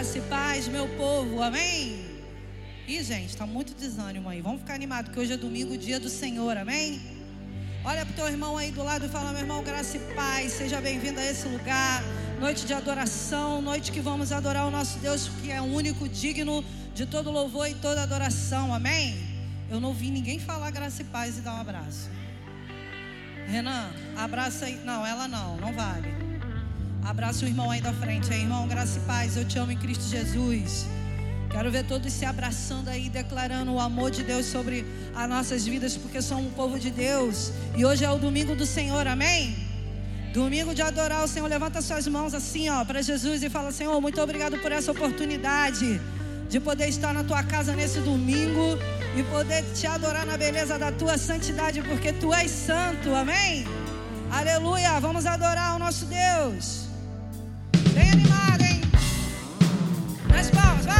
Graça e paz, meu povo, amém? Ih, gente, tá muito desânimo aí. Vamos ficar animados, porque hoje é domingo, dia do Senhor, amém? Olha pro teu irmão aí do lado e fala, meu irmão, graça e paz, seja bem-vindo a esse lugar. Noite de adoração, noite que vamos adorar o nosso Deus, que é o único digno de todo louvor e toda adoração, amém? Eu não vi ninguém falar graça e paz e dar um abraço. Renan, abraça aí. Não, ela não, não vale. Abraça o irmão aí da frente, aí, irmão, graça e paz, eu te amo em Cristo Jesus. Quero ver todos se abraçando aí, declarando o amor de Deus sobre as nossas vidas, porque somos um povo de Deus. E hoje é o domingo do Senhor, amém? Domingo de adorar o Senhor. Levanta suas mãos assim, ó, para Jesus e fala: Senhor, muito obrigado por essa oportunidade de poder estar na tua casa nesse domingo e poder te adorar na beleza da tua santidade, porque tu és santo, amém? Aleluia, vamos adorar o nosso Deus. Nas palmas,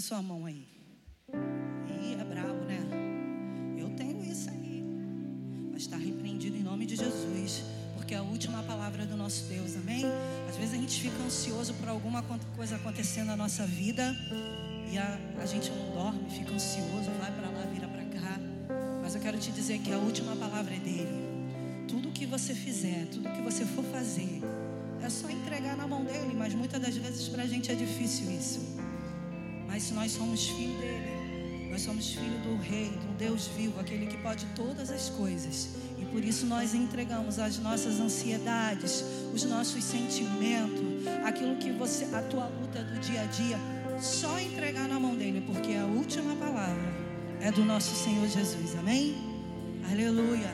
Sua mão aí. Ih, é bravo, né? Eu tenho isso aí. Mas está repreendido em nome de Jesus. Porque é a última palavra do nosso Deus, amém? Às vezes a gente fica ansioso por alguma coisa acontecendo na nossa vida. E a, a gente não dorme, fica ansioso, vai para lá, vira para cá. Mas eu quero te dizer que a última palavra é dele. Tudo que você fizer, tudo que você for fazer, é só entregar na mão dele. Mas muitas das vezes para a gente é difícil isso. Mas se nós somos filhos dele, nós somos filhos do Rei, do Deus vivo, aquele que pode todas as coisas. E por isso nós entregamos as nossas ansiedades, os nossos sentimentos, aquilo que você, a tua luta do dia a dia só entregar na mão dele, porque a última palavra é do nosso Senhor Jesus. Amém? Aleluia.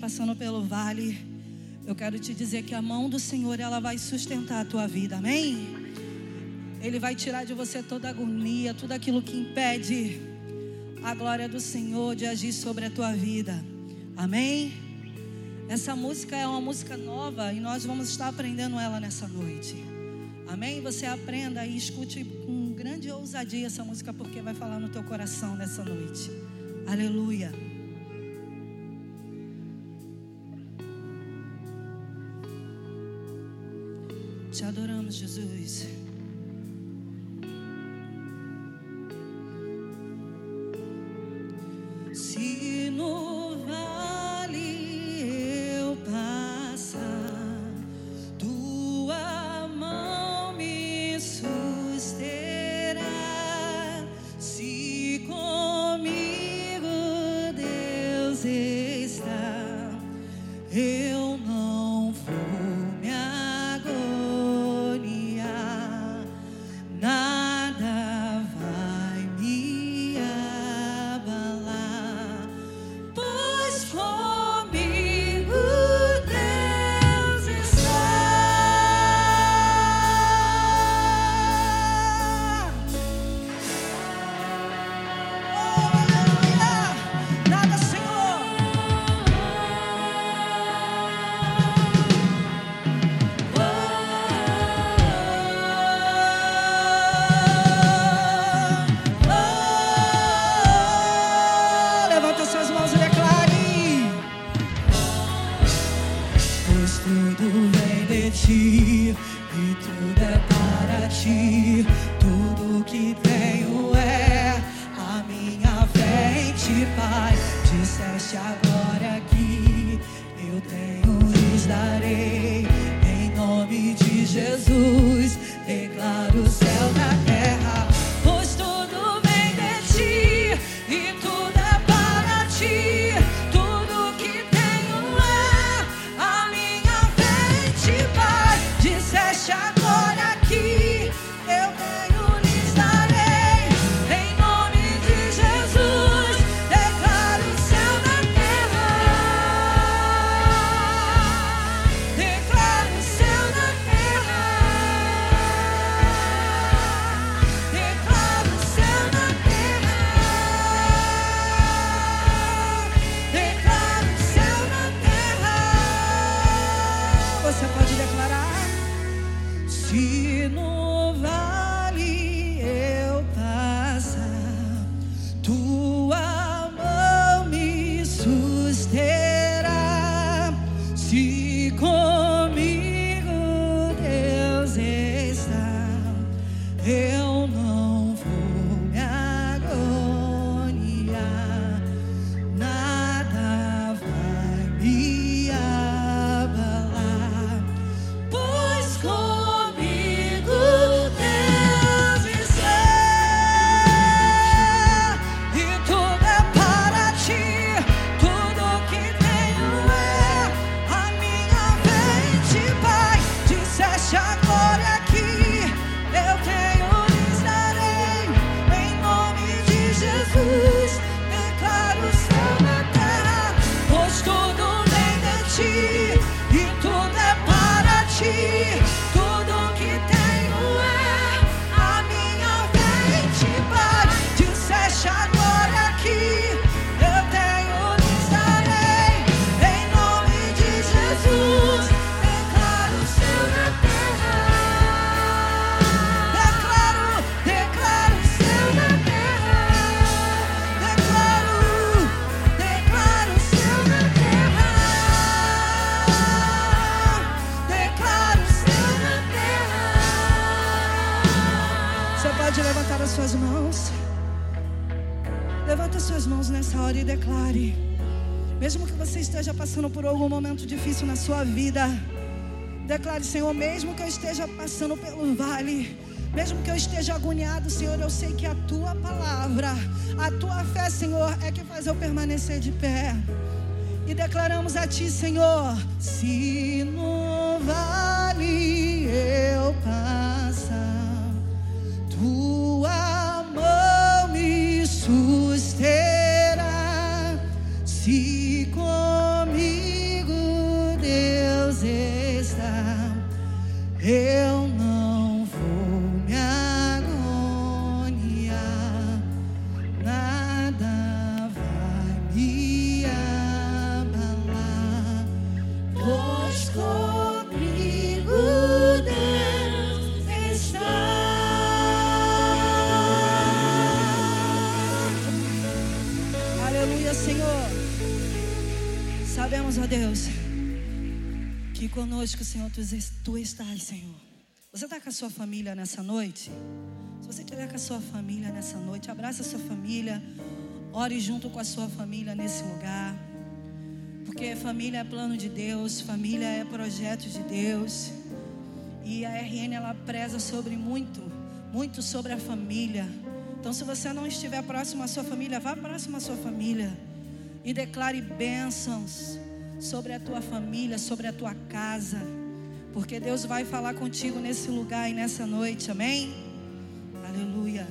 passando pelo vale, eu quero te dizer que a mão do Senhor ela vai sustentar a tua vida, amém? Ele vai tirar de você toda a agonia, tudo aquilo que impede a glória do Senhor de agir sobre a tua vida, amém? Essa música é uma música nova e nós vamos estar aprendendo ela nessa noite, amém? Você aprenda e escute com grande ousadia essa música porque vai falar no teu coração nessa noite, aleluia. Jesus. Difícil na sua vida, declare, Senhor, mesmo que eu esteja passando pelo vale, mesmo que eu esteja agoniado, Senhor, eu sei que a tua palavra, a tua fé, Senhor, é que faz eu permanecer de pé. E declaramos a ti, Senhor, se no vale eu passar, tua mão me susterá. Se conosco, Senhor, tu, tu estás, Senhor. Você está com a sua família nessa noite? Se você estiver com a sua família nessa noite, abraça a sua família, ore junto com a sua família nesse lugar. Porque família é plano de Deus, família é projeto de Deus. E a RN ela preza sobre muito, muito sobre a família. Então, se você não estiver próximo à sua família, vá próximo à sua família e declare bênçãos sobre a tua família, sobre a tua casa, porque Deus vai falar contigo nesse lugar e nessa noite, amém? Aleluia.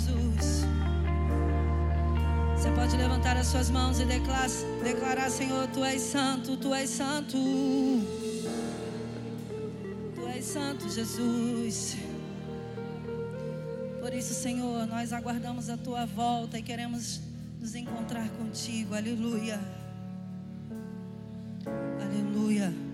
Jesus. Você pode levantar as suas mãos e declarar, declarar Senhor, Tu és santo, Tu és santo. Tu és santo, Jesus. Por isso, Senhor, nós aguardamos a Tua volta e queremos nos encontrar contigo. Aleluia. Aleluia.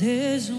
desejo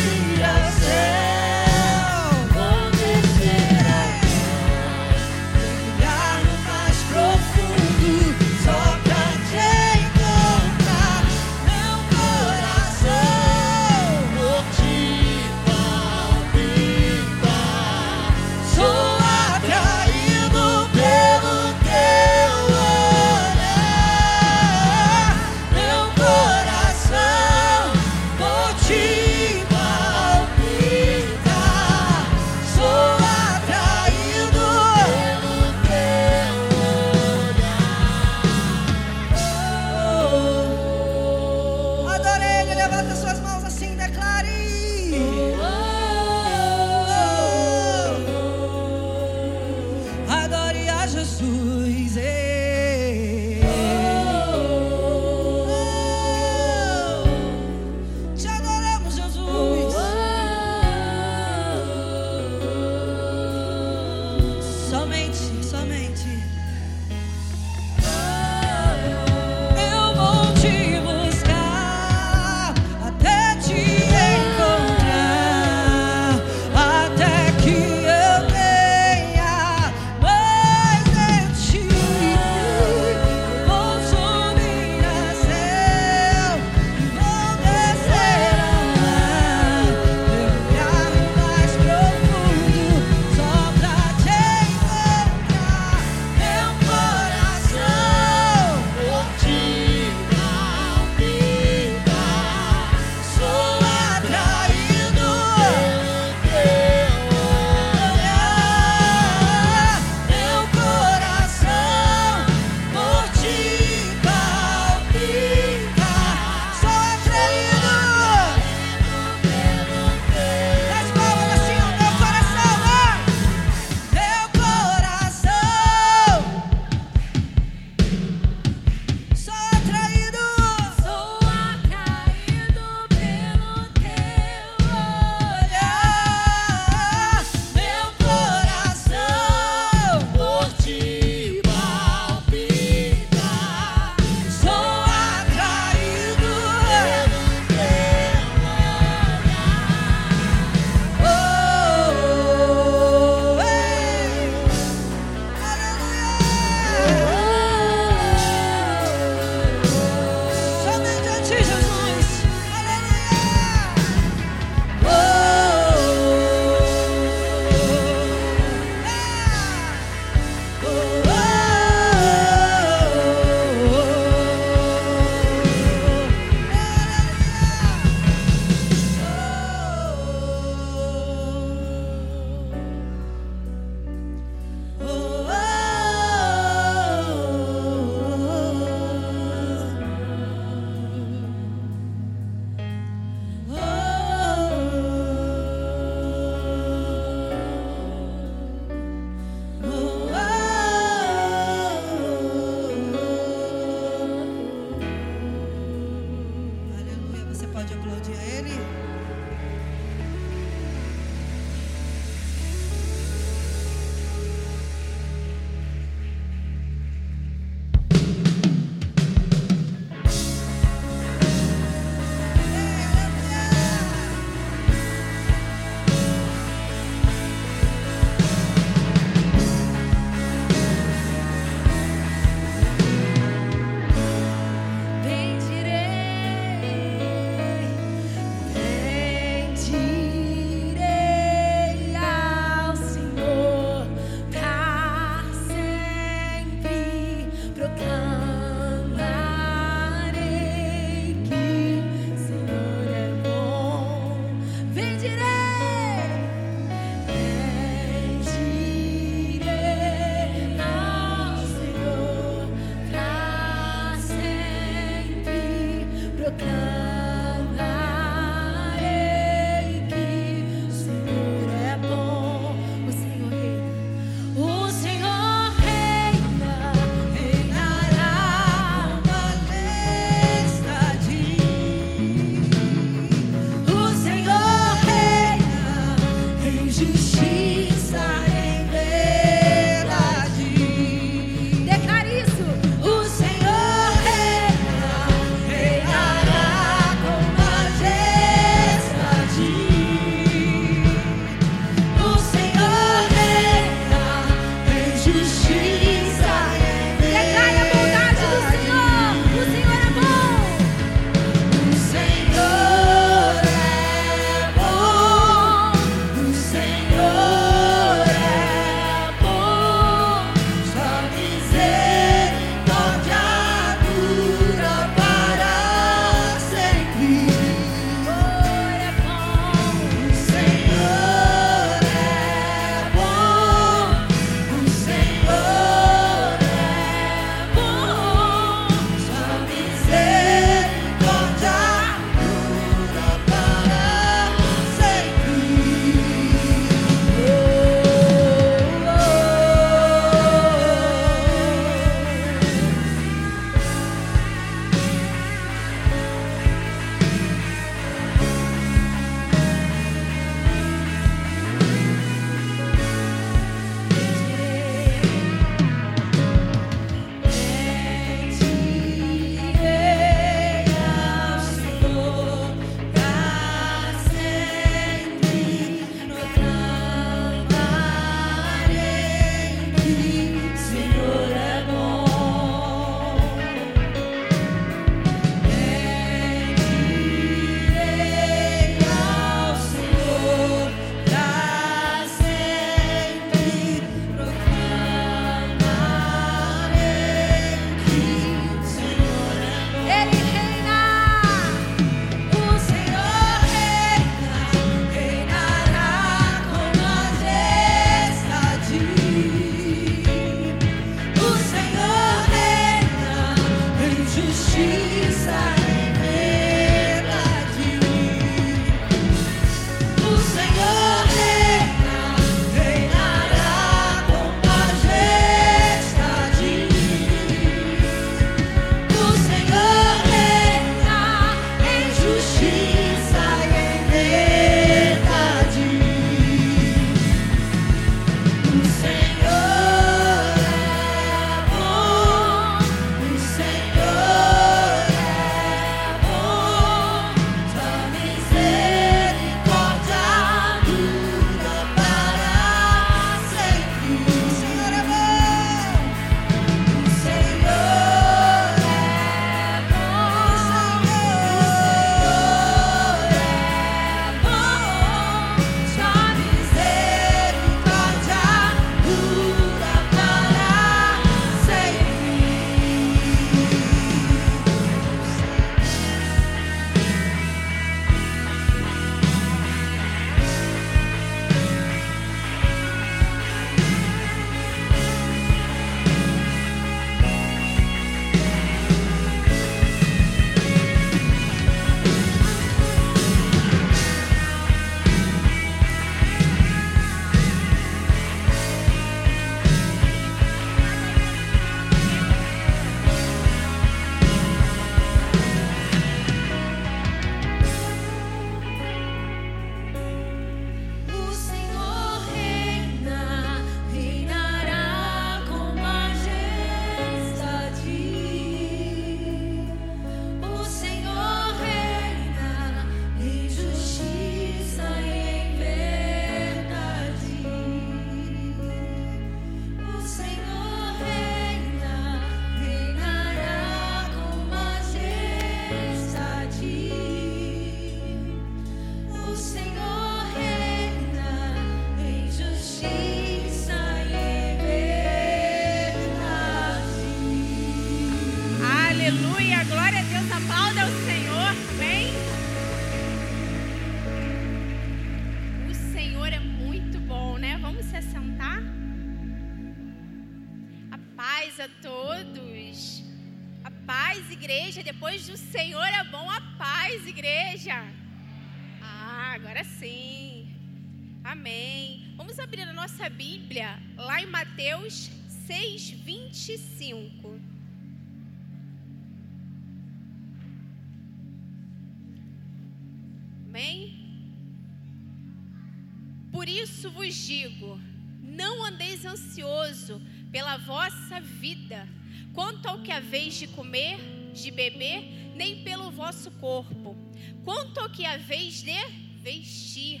isso vos digo: não andeis ansioso pela vossa vida, quanto ao que haveis de comer, de beber, nem pelo vosso corpo, quanto ao que haveis de vestir.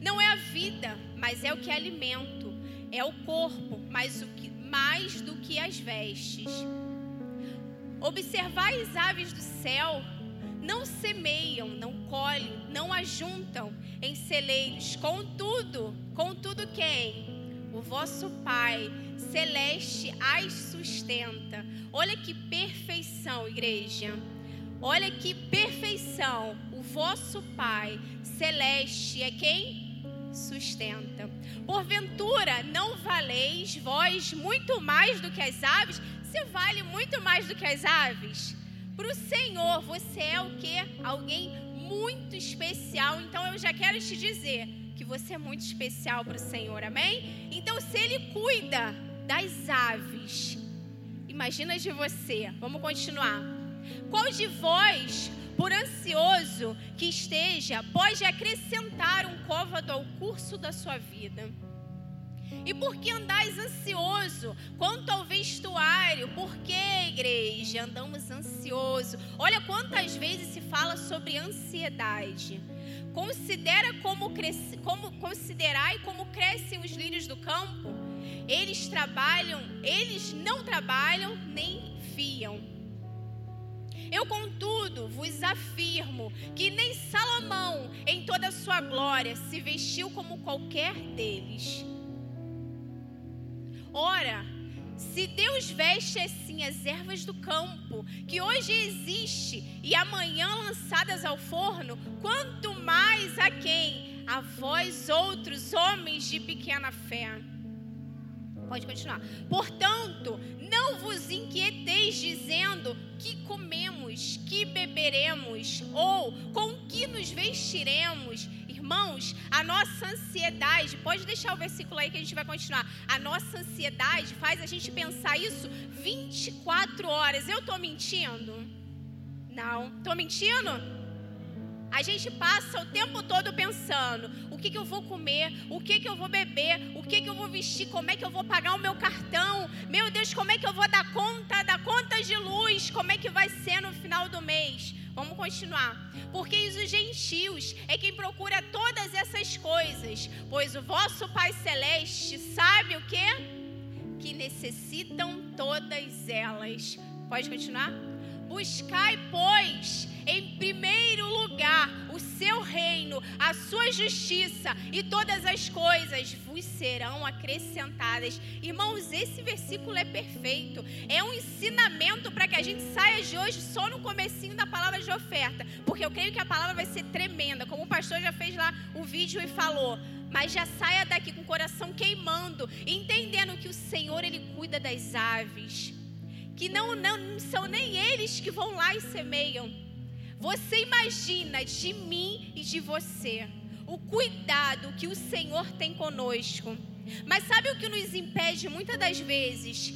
Não é a vida, mas é o que é alimento, é o corpo, mas o que mais do que as vestes. Observai as aves do céu, não semeiam, não colhem, não ajuntam em celeiros, contudo, contudo quem? O vosso Pai celeste as sustenta. Olha que perfeição, igreja. Olha que perfeição. O vosso Pai celeste é quem sustenta. Porventura, não valeis vós muito mais do que as aves? Você vale muito mais do que as aves? Para o Senhor, você é o que? Alguém muito especial. Então eu já quero te dizer que você é muito especial para o Senhor, amém? Então, se Ele cuida das aves, imagina de você. Vamos continuar. Qual de vós, por ansioso que esteja, pode acrescentar um côvado ao curso da sua vida? E por que andais ansioso quanto ao vestuário? Por que, igreja, andamos ansioso? Olha quantas vezes se fala sobre ansiedade. Considera como, cresce, como considerai como crescem os lírios do campo. Eles trabalham, eles não trabalham nem fiam. Eu, contudo, vos afirmo que nem Salomão, em toda a sua glória, se vestiu como qualquer deles. Ora, se Deus veste assim as ervas do campo, que hoje existe e amanhã lançadas ao forno, quanto mais a quem? A vós outros homens de pequena fé. Pode continuar. Portanto, não vos inquieteis dizendo que comemos, que beberemos ou com que nos vestiremos. Irmãos, a nossa ansiedade, pode deixar o versículo aí que a gente vai continuar. A nossa ansiedade faz a gente pensar isso 24 horas. Eu estou mentindo? Não. Estou mentindo? A gente passa o tempo todo pensando: o que, que eu vou comer, o que, que eu vou beber, o que, que eu vou vestir, como é que eu vou pagar o meu cartão, meu Deus, como é que eu vou dar conta da conta de luz, como é que vai ser no final do mês. Vamos continuar. Porque os gentios é quem procura todas essas coisas, pois o vosso Pai Celeste sabe o que? Que necessitam todas elas. Pode continuar? Buscai, pois, em primeiro lugar o seu reino, a sua justiça, e todas as coisas vos serão acrescentadas. Irmãos, esse versículo é perfeito. É um ensinamento para que a gente saia de hoje só no comecinho da palavra de oferta, porque eu creio que a palavra vai ser tremenda, como o pastor já fez lá o vídeo e falou mas já saia daqui com o coração queimando, entendendo que o Senhor ele cuida das aves, que não, não são nem eles que vão lá e semeiam, você imagina de mim e de você o cuidado que o Senhor tem conosco. Mas sabe o que nos impede muitas das vezes?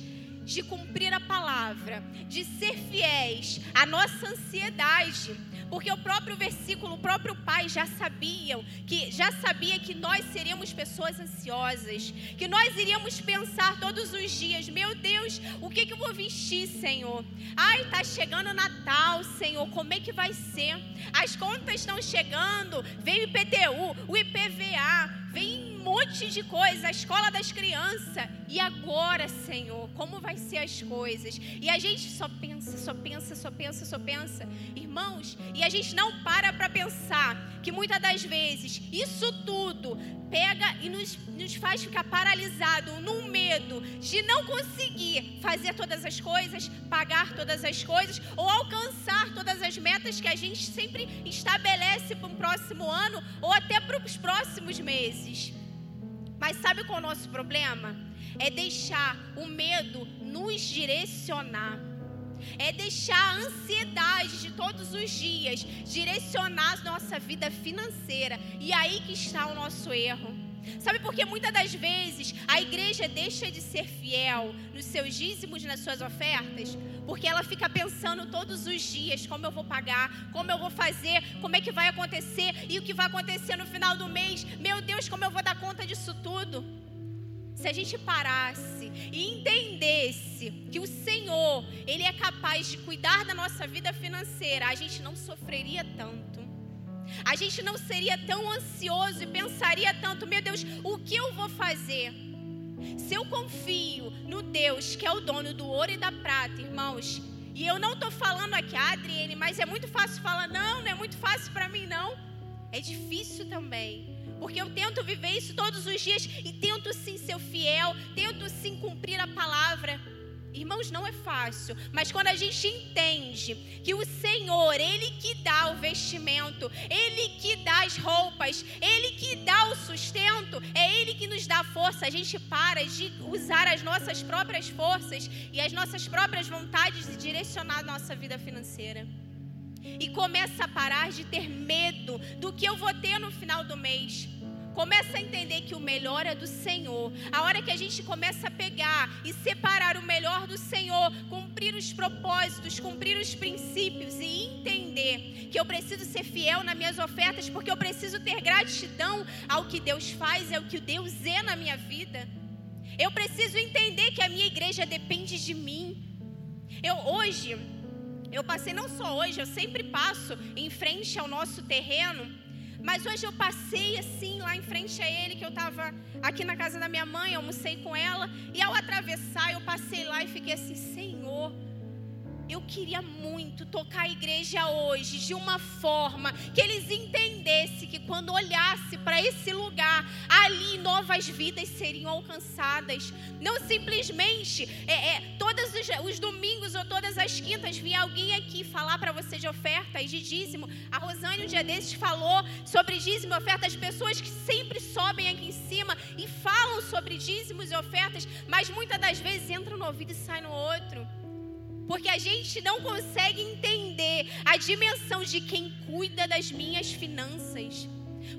De cumprir a palavra, de ser fiéis, a nossa ansiedade porque o próprio versículo, o próprio pai já sabiam que já sabia que nós seríamos pessoas ansiosas, que nós iríamos pensar todos os dias, meu Deus, o que que eu vou vestir, Senhor? Ai, tá chegando Natal, Senhor, como é que vai ser? As contas estão chegando, veio o IPTU, o IPVA, vem um monte de coisa, a escola das crianças. E agora, Senhor, como vai ser as coisas? E a gente só pensa, só pensa, só pensa, só pensa. Irmãos, e a gente não para para pensar que muitas das vezes isso tudo pega e nos, nos faz ficar paralisado num medo de não conseguir fazer todas as coisas, pagar todas as coisas ou alcançar todas as metas que a gente sempre estabelece para o próximo ano ou até para os próximos meses. Mas sabe qual é o nosso problema? É deixar o medo nos direcionar. É deixar a ansiedade de todos os dias direcionar a nossa vida financeira. E aí que está o nosso erro. Sabe por que muitas das vezes a igreja deixa de ser fiel nos seus dízimos, nas suas ofertas? Porque ela fica pensando todos os dias como eu vou pagar, como eu vou fazer, como é que vai acontecer e o que vai acontecer no final do mês. Meu Deus, como eu vou dar conta disso tudo? Se a gente parasse e entendesse que o Senhor, Ele é capaz de cuidar da nossa vida financeira, a gente não sofreria tanto. A gente não seria tão ansioso e pensaria tanto, meu Deus, o que eu vou fazer? Se eu confio no Deus que é o dono do ouro e da prata, irmãos, e eu não estou falando aqui, ah, Adriene, mas é muito fácil falar, não, não é muito fácil para mim, não. É difícil também. Porque eu tento viver isso todos os dias e tento sim ser fiel, tento sim cumprir a palavra. Irmãos, não é fácil, mas quando a gente entende que o Senhor, Ele que dá o vestimento, Ele que dá as roupas, Ele que dá o sustento, é Ele que nos dá força, a gente para de usar as nossas próprias forças e as nossas próprias vontades e direcionar a nossa vida financeira. E começa a parar de ter medo do que eu vou ter no final do mês. Começa a entender que o melhor é do Senhor. A hora que a gente começa a pegar e separar o melhor do Senhor, cumprir os propósitos, cumprir os princípios e entender que eu preciso ser fiel nas minhas ofertas, porque eu preciso ter gratidão ao que Deus faz, ao que Deus é na minha vida. Eu preciso entender que a minha igreja depende de mim. Eu hoje, eu passei não só hoje, eu sempre passo em frente ao nosso terreno mas hoje eu passei assim lá em frente a ele, que eu estava aqui na casa da minha mãe, almocei com ela, e ao atravessar eu passei lá e fiquei assim, Senhor, eu queria muito tocar a igreja hoje de uma forma que eles entendessem que quando olhasse para esse lugar, ali novas vidas seriam alcançadas. Não simplesmente é, é, todos os, os, domingos ou todas as quintas vir alguém aqui falar para você de oferta e de dízimo. A Rosane um dia desses falou sobre dízimo e oferta. As pessoas que sempre sobem aqui em cima e falam sobre dízimos e ofertas, mas muitas das vezes entram no ouvido e saem no outro. Porque a gente não consegue entender a dimensão de quem cuida das minhas finanças.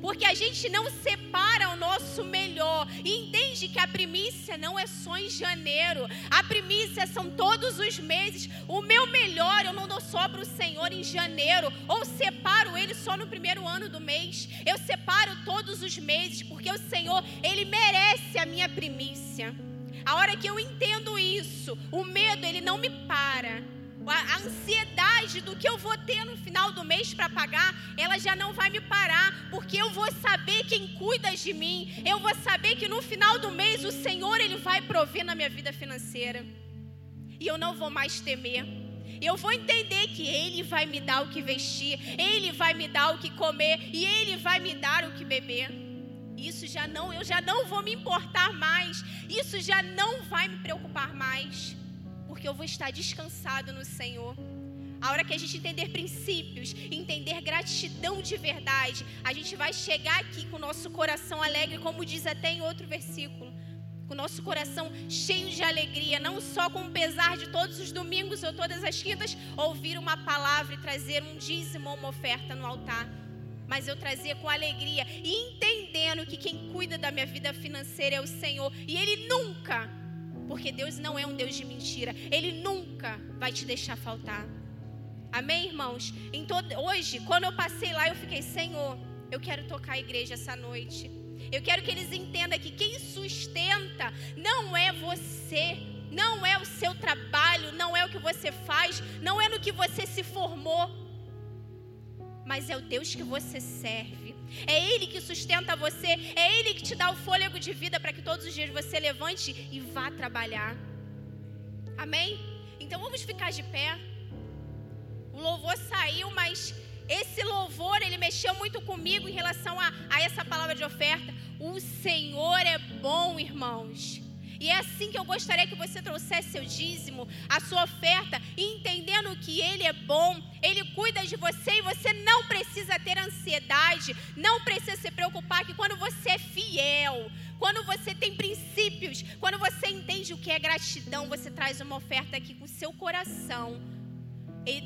Porque a gente não separa o nosso melhor e entende que a primícia não é só em janeiro. A primícia são todos os meses. O meu melhor eu não dou só para o Senhor em janeiro ou separo ele só no primeiro ano do mês. Eu separo todos os meses porque o Senhor, ele merece a minha primícia. A hora que eu entendo isso, o medo ele não me para. A ansiedade do que eu vou ter no final do mês para pagar, ela já não vai me parar, porque eu vou saber quem cuida de mim. Eu vou saber que no final do mês o Senhor ele vai prover na minha vida financeira. E eu não vou mais temer. Eu vou entender que Ele vai me dar o que vestir, Ele vai me dar o que comer e Ele vai me dar o que beber. Isso já não, eu já não vou me importar mais. Isso já não vai me preocupar mais, porque eu vou estar descansado no Senhor. A hora que a gente entender princípios, entender gratidão de verdade, a gente vai chegar aqui com o nosso coração alegre, como diz até em outro versículo. Com o nosso coração cheio de alegria, não só com o pesar de todos os domingos ou todas as quintas, ouvir uma palavra e trazer um dízimo ou uma oferta no altar mas eu trazia com alegria e entendendo que quem cuida da minha vida financeira é o Senhor e Ele nunca, porque Deus não é um Deus de mentira, Ele nunca vai te deixar faltar. Amém, irmãos? Todo, hoje, quando eu passei lá, eu fiquei, Senhor, eu quero tocar a igreja essa noite. Eu quero que eles entendam que quem sustenta não é você, não é o seu trabalho, não é o que você faz, não é no que você se formou mas é o Deus que você serve. É Ele que sustenta você, é Ele que te dá o fôlego de vida para que todos os dias você levante e vá trabalhar. Amém? Então vamos ficar de pé. O louvor saiu, mas esse louvor ele mexeu muito comigo em relação a, a essa palavra de oferta. O Senhor é bom, irmãos. E é assim que eu gostaria que você trouxesse seu dízimo, a sua oferta, entendendo que Ele é bom, Ele cuida de você e você não precisa ter ansiedade, não precisa se preocupar que quando você é fiel, quando você tem princípios, quando você entende o que é gratidão, você traz uma oferta aqui com o seu coração.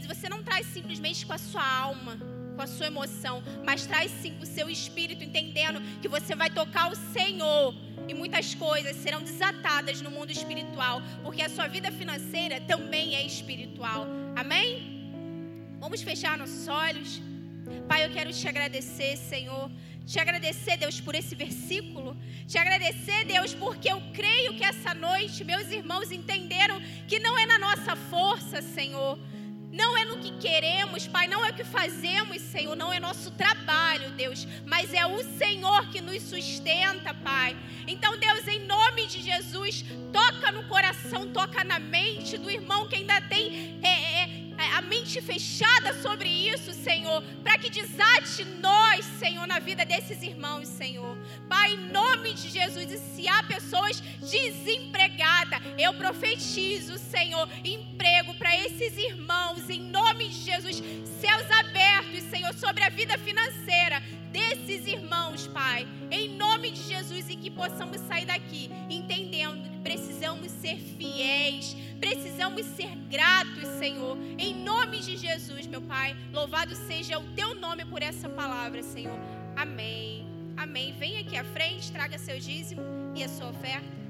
Você não traz simplesmente com a sua alma, com a sua emoção, mas traz sim com o seu espírito, entendendo que você vai tocar o Senhor e muitas coisas serão desatadas no mundo espiritual, porque a sua vida financeira também é espiritual. Amém? Vamos fechar nossos olhos. Pai, eu quero te agradecer, Senhor. Te agradecer, Deus, por esse versículo. Te agradecer, Deus, porque eu creio que essa noite meus irmãos entenderam que não é na nossa força, Senhor não é no que queremos, Pai, não é o que fazemos, Senhor, não é nosso trabalho, Deus, mas é o Senhor que nos sustenta, Pai. Então, Deus, em nome de Jesus, toca no coração, toca na mente do irmão que ainda tem é, é, a mente fechada sobre isso, Senhor, para que desate nós, Senhor, na vida desses irmãos, Senhor. Pai, em nome de Jesus, e se há pessoas desempregadas, eu profetizo, Senhor, emprego para esses irmãos, em nome de Jesus, céus abertos, Senhor, sobre a vida financeira desses irmãos, Pai, em e que possamos sair daqui entendendo que precisamos ser fiéis, precisamos ser gratos, Senhor, em nome de Jesus, meu Pai. Louvado seja o teu nome por essa palavra, Senhor. Amém. Amém. Venha aqui à frente, traga seu dízimo e a sua oferta.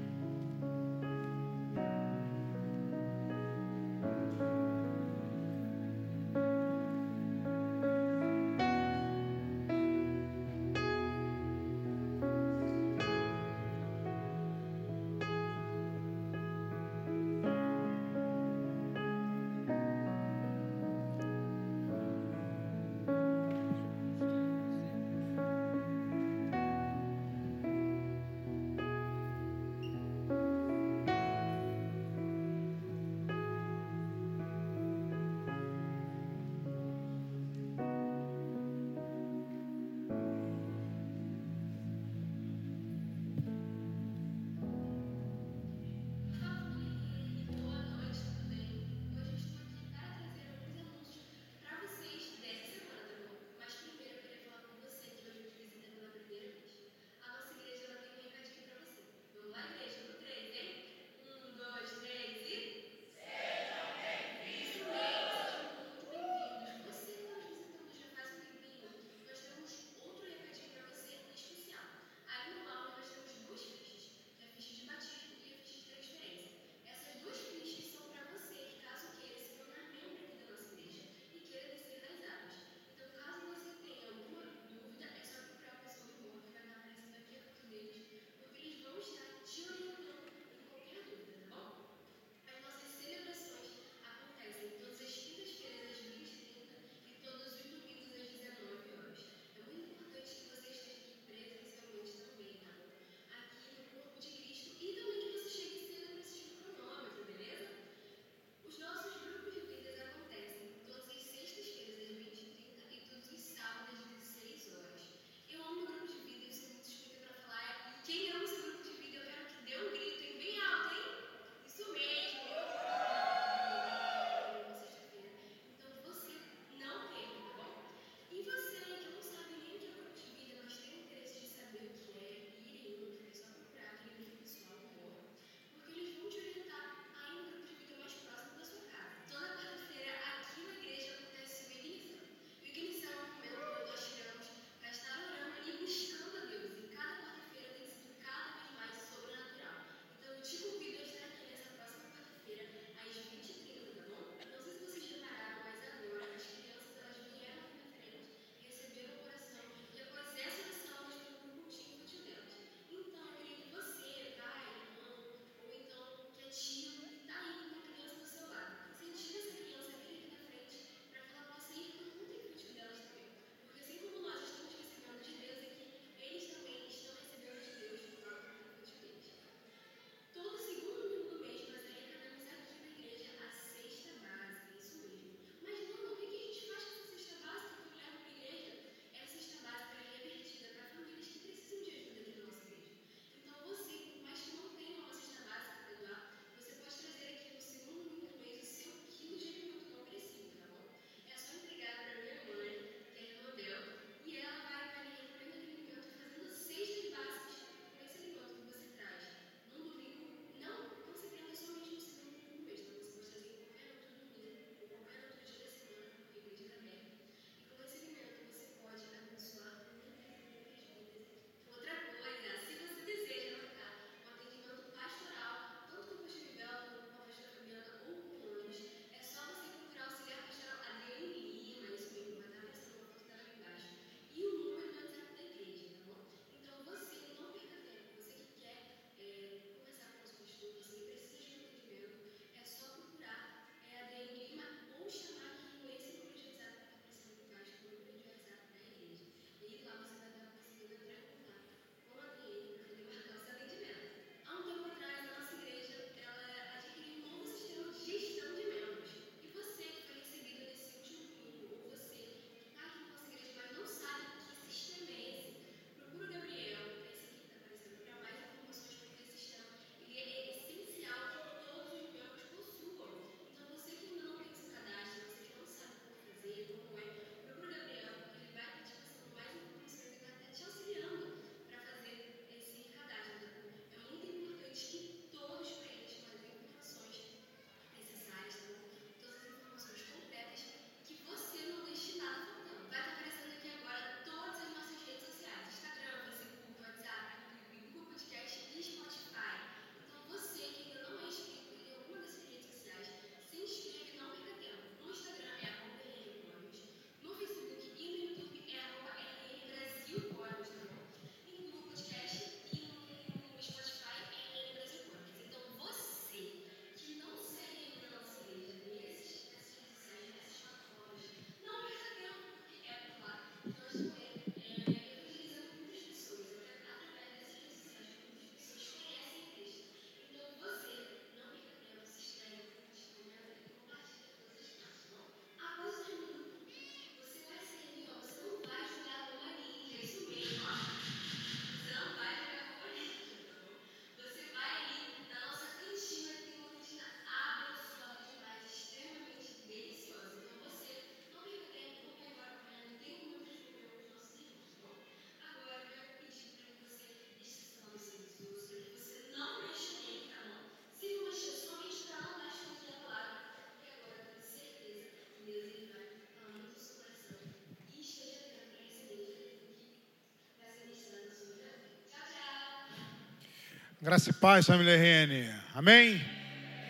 Graça e paz, família RN. Amém?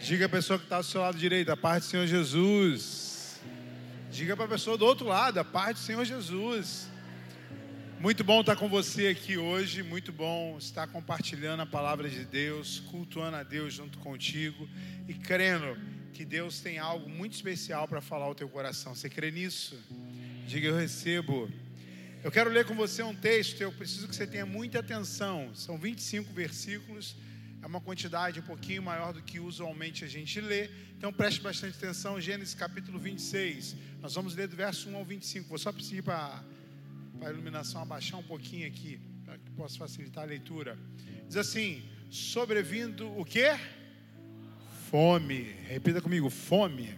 Diga a pessoa que está do seu lado direito, a paz do Senhor Jesus. Diga para a pessoa do outro lado, a paz do Senhor Jesus. Muito bom estar com você aqui hoje, muito bom estar compartilhando a palavra de Deus, cultuando a Deus junto contigo e crendo que Deus tem algo muito especial para falar ao teu coração. Você crê nisso? Diga eu recebo. Eu quero ler com você um texto, eu preciso que você tenha muita atenção. São 25 versículos, é uma quantidade um pouquinho maior do que usualmente a gente lê. Então preste bastante atenção, Gênesis capítulo 26. Nós vamos ler do verso 1 ao 25. Vou só pedir para a iluminação abaixar um pouquinho aqui, para que possa facilitar a leitura. Diz assim: sobrevindo o quê? Fome. Repita comigo, fome.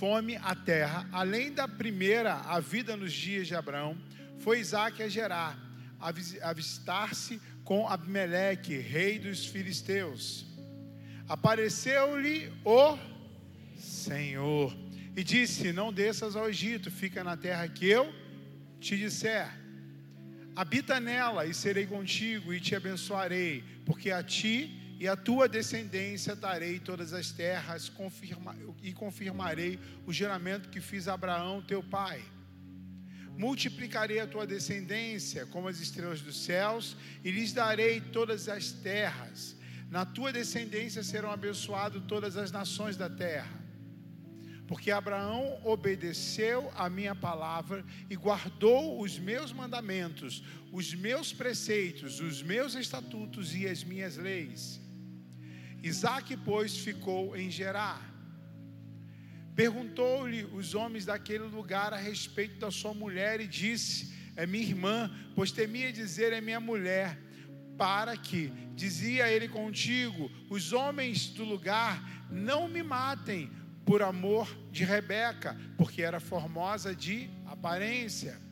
Fome à terra, além da primeira, a vida nos dias de Abraão, foi Isaac a gerar, a vis- avistar-se com Abimeleque, rei dos filisteus. Apareceu-lhe o Senhor e disse: Não desças ao Egito, fica na terra que eu te disser. Habita nela e serei contigo e te abençoarei, porque a ti e a tua descendência darei todas as terras confirma- e confirmarei o juramento que fiz a Abraão, teu pai. Multiplicarei a tua descendência como as estrelas dos céus e lhes darei todas as terras. Na tua descendência serão abençoadas todas as nações da terra. Porque Abraão obedeceu a minha palavra e guardou os meus mandamentos, os meus preceitos, os meus estatutos e as minhas leis. Isaac, pois, ficou em Gerar. Perguntou-lhe os homens daquele lugar a respeito da sua mulher e disse: É minha irmã, pois temia dizer é minha mulher, para que, dizia ele contigo, os homens do lugar não me matem por amor de Rebeca, porque era formosa de aparência.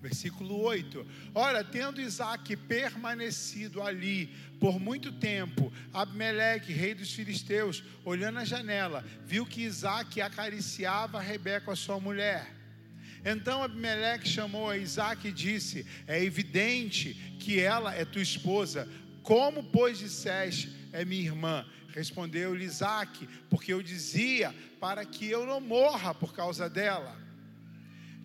Versículo 8: Ora, tendo Isaac permanecido ali por muito tempo, Abimeleque, rei dos filisteus, olhando a janela, viu que Isaac acariciava Rebeca, a sua mulher. Então Abimeleque chamou a Isaac e disse: É evidente que ela é tua esposa. Como, pois, disseste, é minha irmã? Respondeu-lhe Isaac: Porque eu dizia para que eu não morra por causa dela.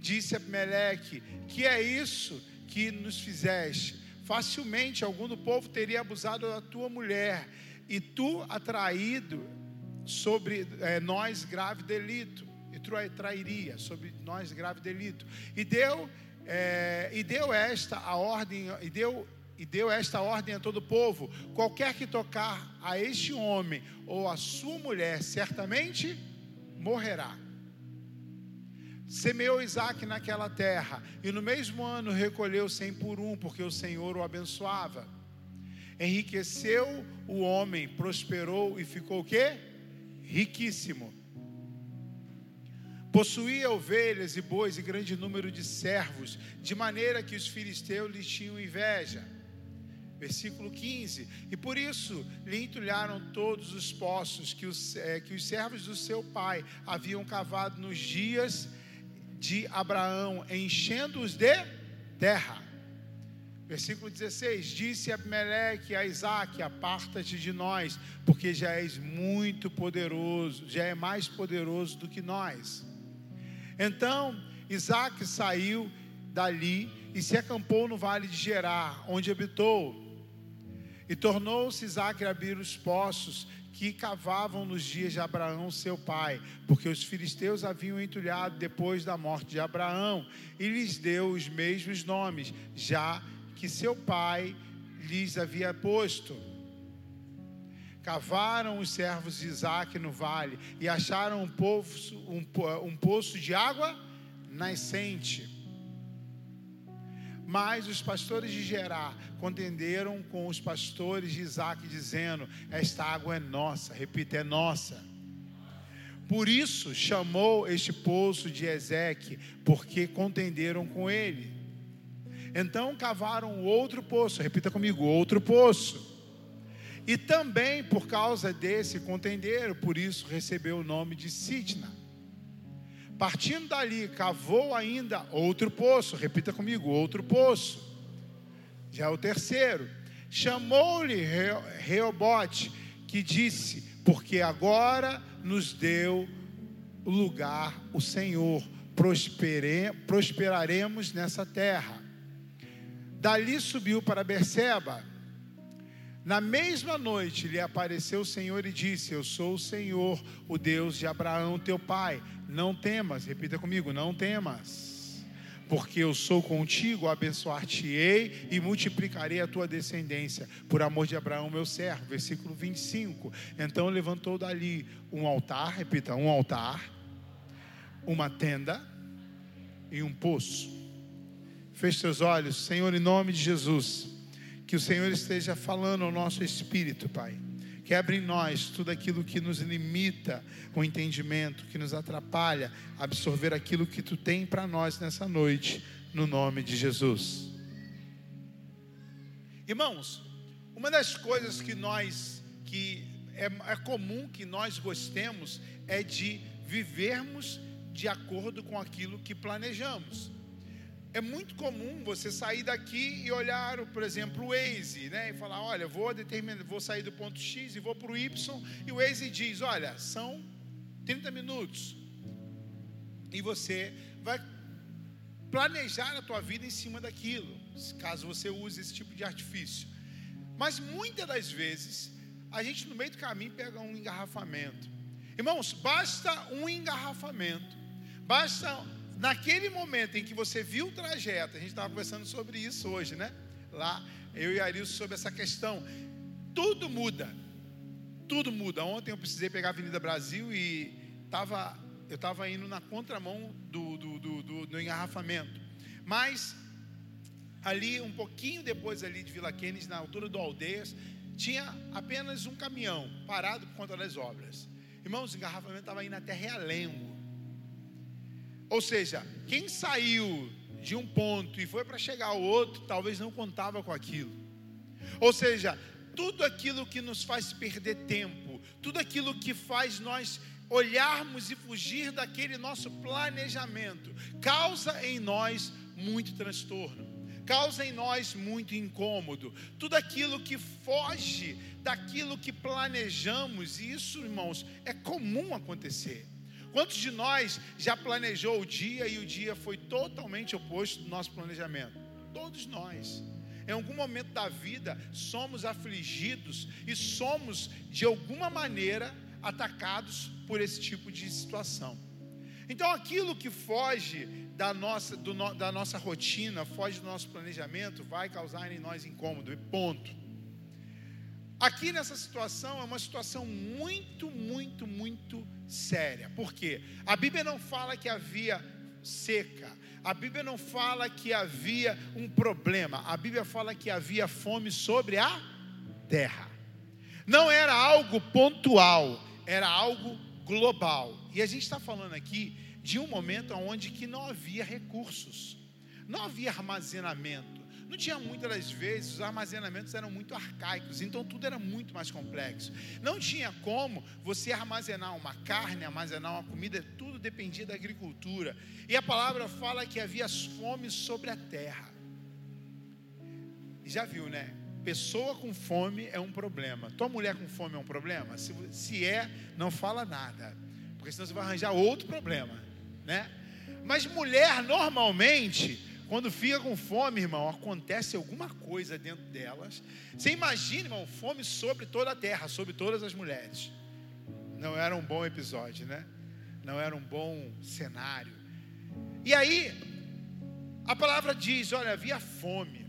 Disse Abimeleque: Que é isso que nos fizeste? Facilmente algum do povo teria abusado da tua mulher, e tu atraído sobre eh, nós grave delito, e tu a trairia sobre nós grave delito. E deu, eh, e deu esta a ordem, e deu e deu esta ordem a todo o povo: qualquer que tocar a este homem ou a sua mulher, certamente morrerá. Semeou Isaac naquela terra, e no mesmo ano recolheu cem por um, porque o Senhor o abençoava. Enriqueceu o homem, prosperou e ficou o quê? Riquíssimo. Possuía ovelhas e bois e grande número de servos, de maneira que os filisteus lhe tinham inveja. Versículo 15: E por isso lhe entulharam todos os poços que os, eh, que os servos do seu pai haviam cavado nos dias de Abraão, enchendo-os de terra. Versículo 16: Disse Abimeleque a Isaac: Aparta-te de nós, porque já és muito poderoso, já é mais poderoso do que nós. Então Isaac saiu dali e se acampou no vale de Gerar, onde habitou. E tornou-se Isaac a abrir os poços que cavavam nos dias de Abraão, seu pai, porque os filisteus haviam entulhado depois da morte de Abraão, e lhes deu os mesmos nomes, já que seu pai lhes havia posto. Cavaram os servos de Isaac no vale e acharam um poço, um, um poço de água nascente. Mas os pastores de Gerar contenderam com os pastores de Isaac, dizendo: Esta água é nossa, repita, é nossa. Por isso chamou este poço de Ezeque, porque contenderam com ele. Então cavaram outro poço, repita comigo, outro poço. E também por causa desse contenderam, por isso recebeu o nome de Sitna. Partindo dali, cavou ainda outro poço, repita comigo, outro poço. Já é o terceiro. Chamou-lhe Re- Reobote, que disse: Porque agora nos deu lugar o Senhor, prospere- prosperaremos nessa terra. Dali subiu para Berseba. Na mesma noite lhe apareceu o Senhor e disse: Eu sou o Senhor, o Deus de Abraão, teu pai. Não temas, repita comigo: não temas, porque eu sou contigo, abençoar-te-ei e multiplicarei a tua descendência, por amor de Abraão, meu servo. Versículo 25. Então levantou dali um altar, repita: um altar, uma tenda e um poço. Feche seus olhos, Senhor, em nome de Jesus. Que o Senhor esteja falando ao nosso espírito, Pai. Quebre em nós tudo aquilo que nos limita o entendimento, que nos atrapalha a absorver aquilo que tu tem para nós nessa noite, no nome de Jesus. Irmãos, uma das coisas que nós, que é, é comum que nós gostemos, é de vivermos de acordo com aquilo que planejamos. É muito comum você sair daqui e olhar, por exemplo, o Waze, né? E falar, olha, vou determinar, vou sair do ponto X e vou para o Y, e o Waze diz, olha, são 30 minutos. E você vai planejar a tua vida em cima daquilo, caso você use esse tipo de artifício. Mas muitas das vezes, a gente no meio do caminho pega um engarrafamento. Irmãos, basta um engarrafamento, basta naquele momento em que você viu o trajeto, a gente estava conversando sobre isso hoje, né? Lá, eu e Arilson sobre essa questão. Tudo muda. Tudo muda. Ontem eu precisei pegar a Avenida Brasil e tava, eu estava indo na contramão do, do, do, do, do engarrafamento. Mas ali, um pouquinho depois ali de Vila Kennedy, na altura do Aldeias, tinha apenas um caminhão parado por conta das obras. Irmãos, o engarrafamento estava indo até Realengo. Ou seja, quem saiu de um ponto e foi para chegar ao outro, talvez não contava com aquilo. Ou seja, tudo aquilo que nos faz perder tempo, tudo aquilo que faz nós olharmos e fugir daquele nosso planejamento, causa em nós muito transtorno, causa em nós muito incômodo. Tudo aquilo que foge daquilo que planejamos, e isso, irmãos, é comum acontecer. Quantos de nós já planejou o dia e o dia foi totalmente oposto do nosso planejamento? Todos nós. Em algum momento da vida somos afligidos e somos, de alguma maneira, atacados por esse tipo de situação. Então, aquilo que foge da nossa, do da nossa rotina, foge do nosso planejamento, vai causar em nós incômodo, e ponto. Aqui nessa situação é uma situação muito, muito, muito séria. Por quê? A Bíblia não fala que havia seca. A Bíblia não fala que havia um problema. A Bíblia fala que havia fome sobre a terra. Não era algo pontual, era algo global. E a gente está falando aqui de um momento onde que não havia recursos, não havia armazenamento. Não tinha muitas das vezes, os armazenamentos eram muito arcaicos, então tudo era muito mais complexo. Não tinha como você armazenar uma carne, armazenar uma comida, tudo dependia da agricultura. E a palavra fala que havia fome sobre a terra. Já viu, né? Pessoa com fome é um problema. Tua mulher com fome é um problema? Se, se é, não fala nada, porque senão você vai arranjar outro problema, né? Mas mulher normalmente quando fica com fome, irmão, acontece alguma coisa dentro delas. Você imagina, irmão, fome sobre toda a terra, sobre todas as mulheres. Não era um bom episódio, né? Não era um bom cenário. E aí, a palavra diz: olha, havia fome.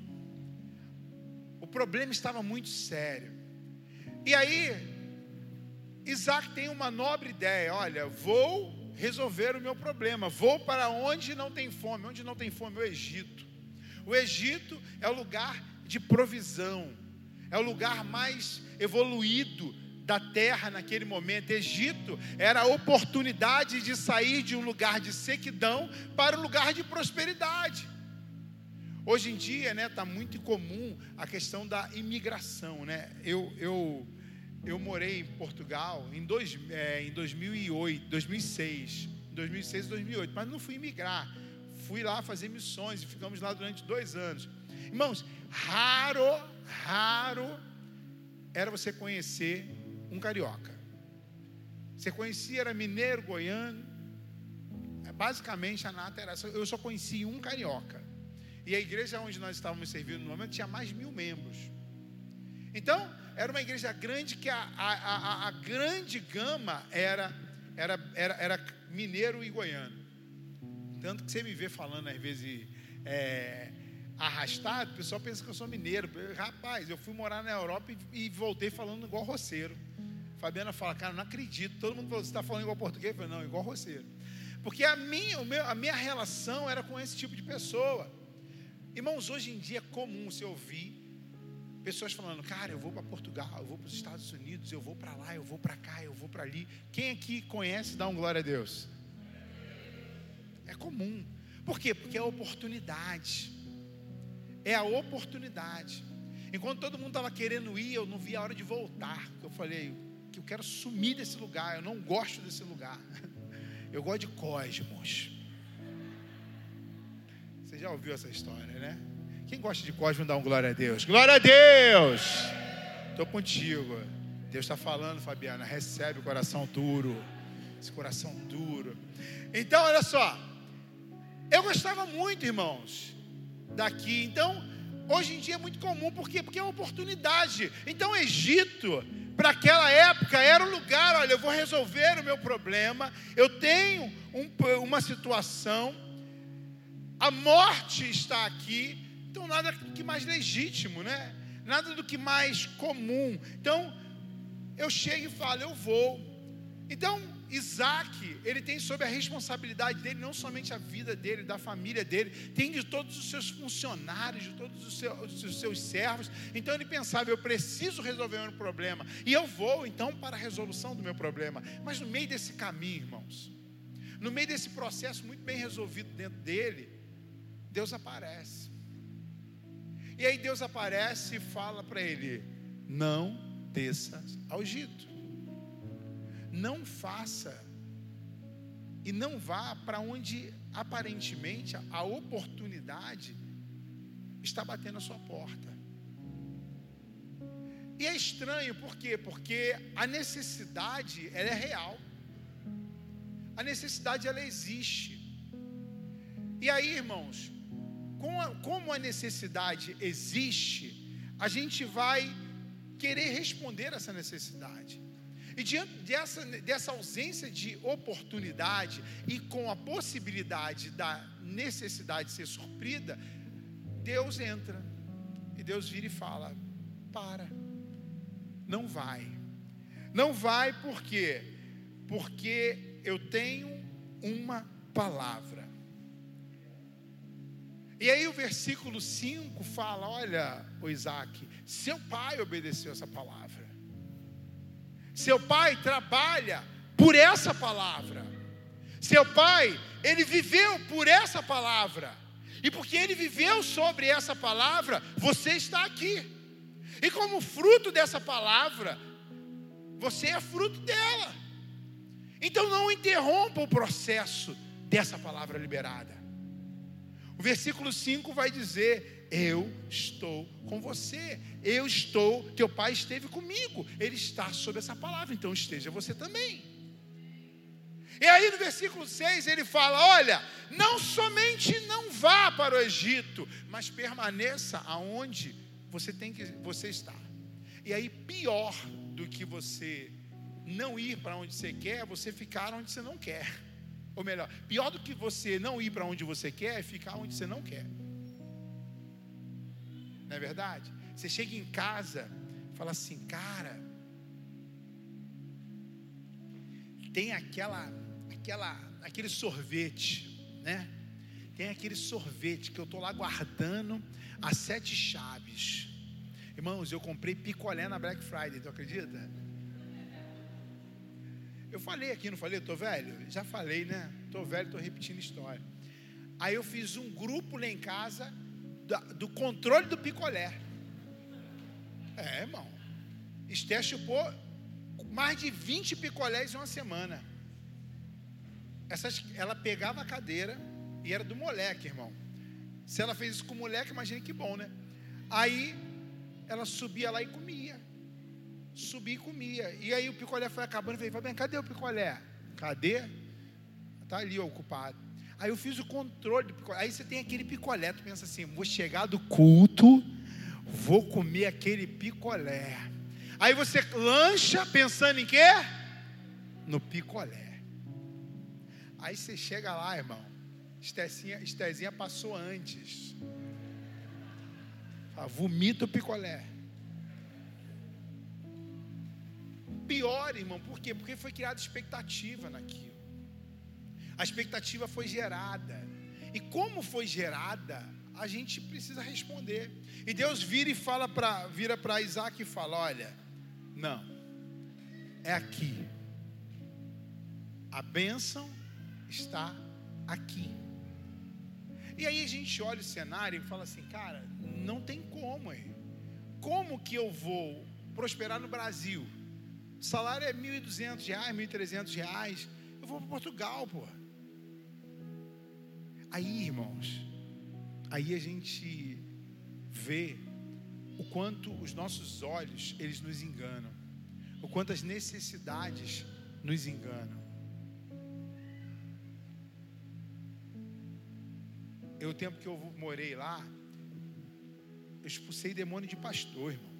O problema estava muito sério. E aí, Isaac tem uma nobre ideia: olha, vou resolver o meu problema. Vou para onde não tem fome. Onde não tem fome? O Egito. O Egito é o lugar de provisão, é o lugar mais evoluído da terra naquele momento. Egito era a oportunidade de sair de um lugar de sequidão para um lugar de prosperidade. Hoje em dia, né, está muito comum a questão da imigração, né? Eu, eu eu morei em Portugal em, dois, é, em 2008, 2006, 2006 e 2008, mas não fui imigrar, fui lá fazer missões e ficamos lá durante dois anos. Irmãos, raro, raro era você conhecer um carioca. Você conhecia, era mineiro, goiano. É, Basicamente, a nata era. Eu só conheci um carioca. E a igreja onde nós estávamos servindo no momento tinha mais de mil membros. Então, era uma igreja grande que a, a, a, a grande gama era, era, era, era mineiro e goiano. Tanto que você me vê falando, às vezes, é, arrastado, o pessoal pensa que eu sou mineiro. Rapaz, eu fui morar na Europa e, e voltei falando igual roceiro. Fabiana fala, cara, não acredito. Todo mundo falou, você está falando igual português? Eu falei, não, igual roceiro. Porque a minha, meu, a minha relação era com esse tipo de pessoa. Irmãos, hoje em dia é comum você ouvir pessoas falando, cara, eu vou para Portugal, eu vou para os Estados Unidos, eu vou para lá, eu vou para cá, eu vou para ali. Quem aqui conhece, dá um glória a Deus. É comum. Por quê? Porque é oportunidade. É a oportunidade. Enquanto todo mundo estava querendo ir, eu não vi a hora de voltar. Eu falei que eu quero sumir desse lugar, eu não gosto desse lugar. Eu gosto de cosmos. Você já ouviu essa história, né? Quem gosta de cosmos, dá um glória a Deus. Glória a Deus! Estou contigo. Deus está falando, Fabiana. Recebe o coração duro. Esse coração duro. Então, olha só. Eu gostava muito, irmãos, daqui. Então, hoje em dia é muito comum. Por quê? Porque é uma oportunidade. Então, Egito, para aquela época, era o lugar. Olha, eu vou resolver o meu problema. Eu tenho um- uma situação. A morte está aqui. Então, nada que mais legítimo, né? Nada do que mais comum. Então, eu chego e falo, eu vou. Então, Isaac, ele tem sob a responsabilidade dele não somente a vida dele, da família dele, tem de todos os seus funcionários, de todos os seus, os seus servos. Então ele pensava, eu preciso resolver meu problema. E eu vou então para a resolução do meu problema. Mas no meio desse caminho, irmãos, no meio desse processo muito bem resolvido dentro dele, Deus aparece. E aí Deus aparece e fala para ele: não desça ao Egito não faça e não vá para onde aparentemente a- oportunidade está batendo a sua porta. E é estranho, por quê? Porque a necessidade, ela é real. A necessidade, ela existe. E aí, irmãos, como a necessidade existe, a gente vai querer responder essa necessidade. E diante dessa, dessa ausência de oportunidade e com a possibilidade da necessidade ser suprida, Deus entra e Deus vira e fala: para, não vai. Não vai por quê? Porque eu tenho uma palavra. E aí o versículo 5 fala: olha, o Isaac, seu pai obedeceu essa palavra. Seu pai trabalha por essa palavra. Seu pai, ele viveu por essa palavra. E porque ele viveu sobre essa palavra, você está aqui. E como fruto dessa palavra, você é fruto dela. Então não interrompa o processo dessa palavra liberada. O versículo 5 vai dizer: Eu estou com você. Eu estou, teu pai esteve comigo. Ele está sobre essa palavra, então esteja você também. E aí no versículo 6 ele fala: Olha, não somente não vá para o Egito, mas permaneça aonde você tem que você está. E aí pior do que você não ir para onde você quer, é você ficar onde você não quer. Ou melhor, pior do que você não ir para onde você quer é ficar onde você não quer. Não é verdade? Você chega em casa, fala assim, cara, tem aquela, aquela, aquele sorvete, né? Tem aquele sorvete que eu tô lá guardando as sete chaves. Irmãos, eu comprei picolé na Black Friday, tu acredita? Eu falei aqui, não falei? Tô velho? Já falei, né? Tô velho, tô repetindo história. Aí eu fiz um grupo lá em casa da- do controle do picolé. É, irmão. Esther chupou mais de 20 picolés em uma semana. Essas, ela pegava a cadeira, E era do moleque, irmão. Se ela fez isso com o moleque, imagina que bom, né? Aí ela subia lá e comia. Subia e comia. E aí o picolé foi acabando. Eu falei, Fabiano, cadê o picolé? Cadê? Tá ali ocupado. Aí eu fiz o controle do picolé. Aí você tem aquele picolé, tu pensa assim, vou chegar do culto, vou comer aquele picolé. Aí você lancha pensando em quê? No picolé. Aí você chega lá, irmão. Estezinha, Estezinha passou antes. Fala, vomita o picolé. Pior, irmão, por quê? Porque foi criada expectativa naquilo. A expectativa foi gerada. E como foi gerada, a gente precisa responder. E Deus vira e fala para vira para Isaac e fala: "Olha, não. É aqui. A bênção está aqui. E aí a gente olha o cenário e fala assim, cara, não tem como, hein? Como que eu vou prosperar no Brasil? O salário é 1.200 reais, 1.300 reais. Eu vou para Portugal, pô. Aí, irmãos, aí a gente vê o quanto os nossos olhos, eles nos enganam. O quanto as necessidades nos enganam. Eu, o tempo que eu morei lá, eu expulsei demônio de pastor, irmão.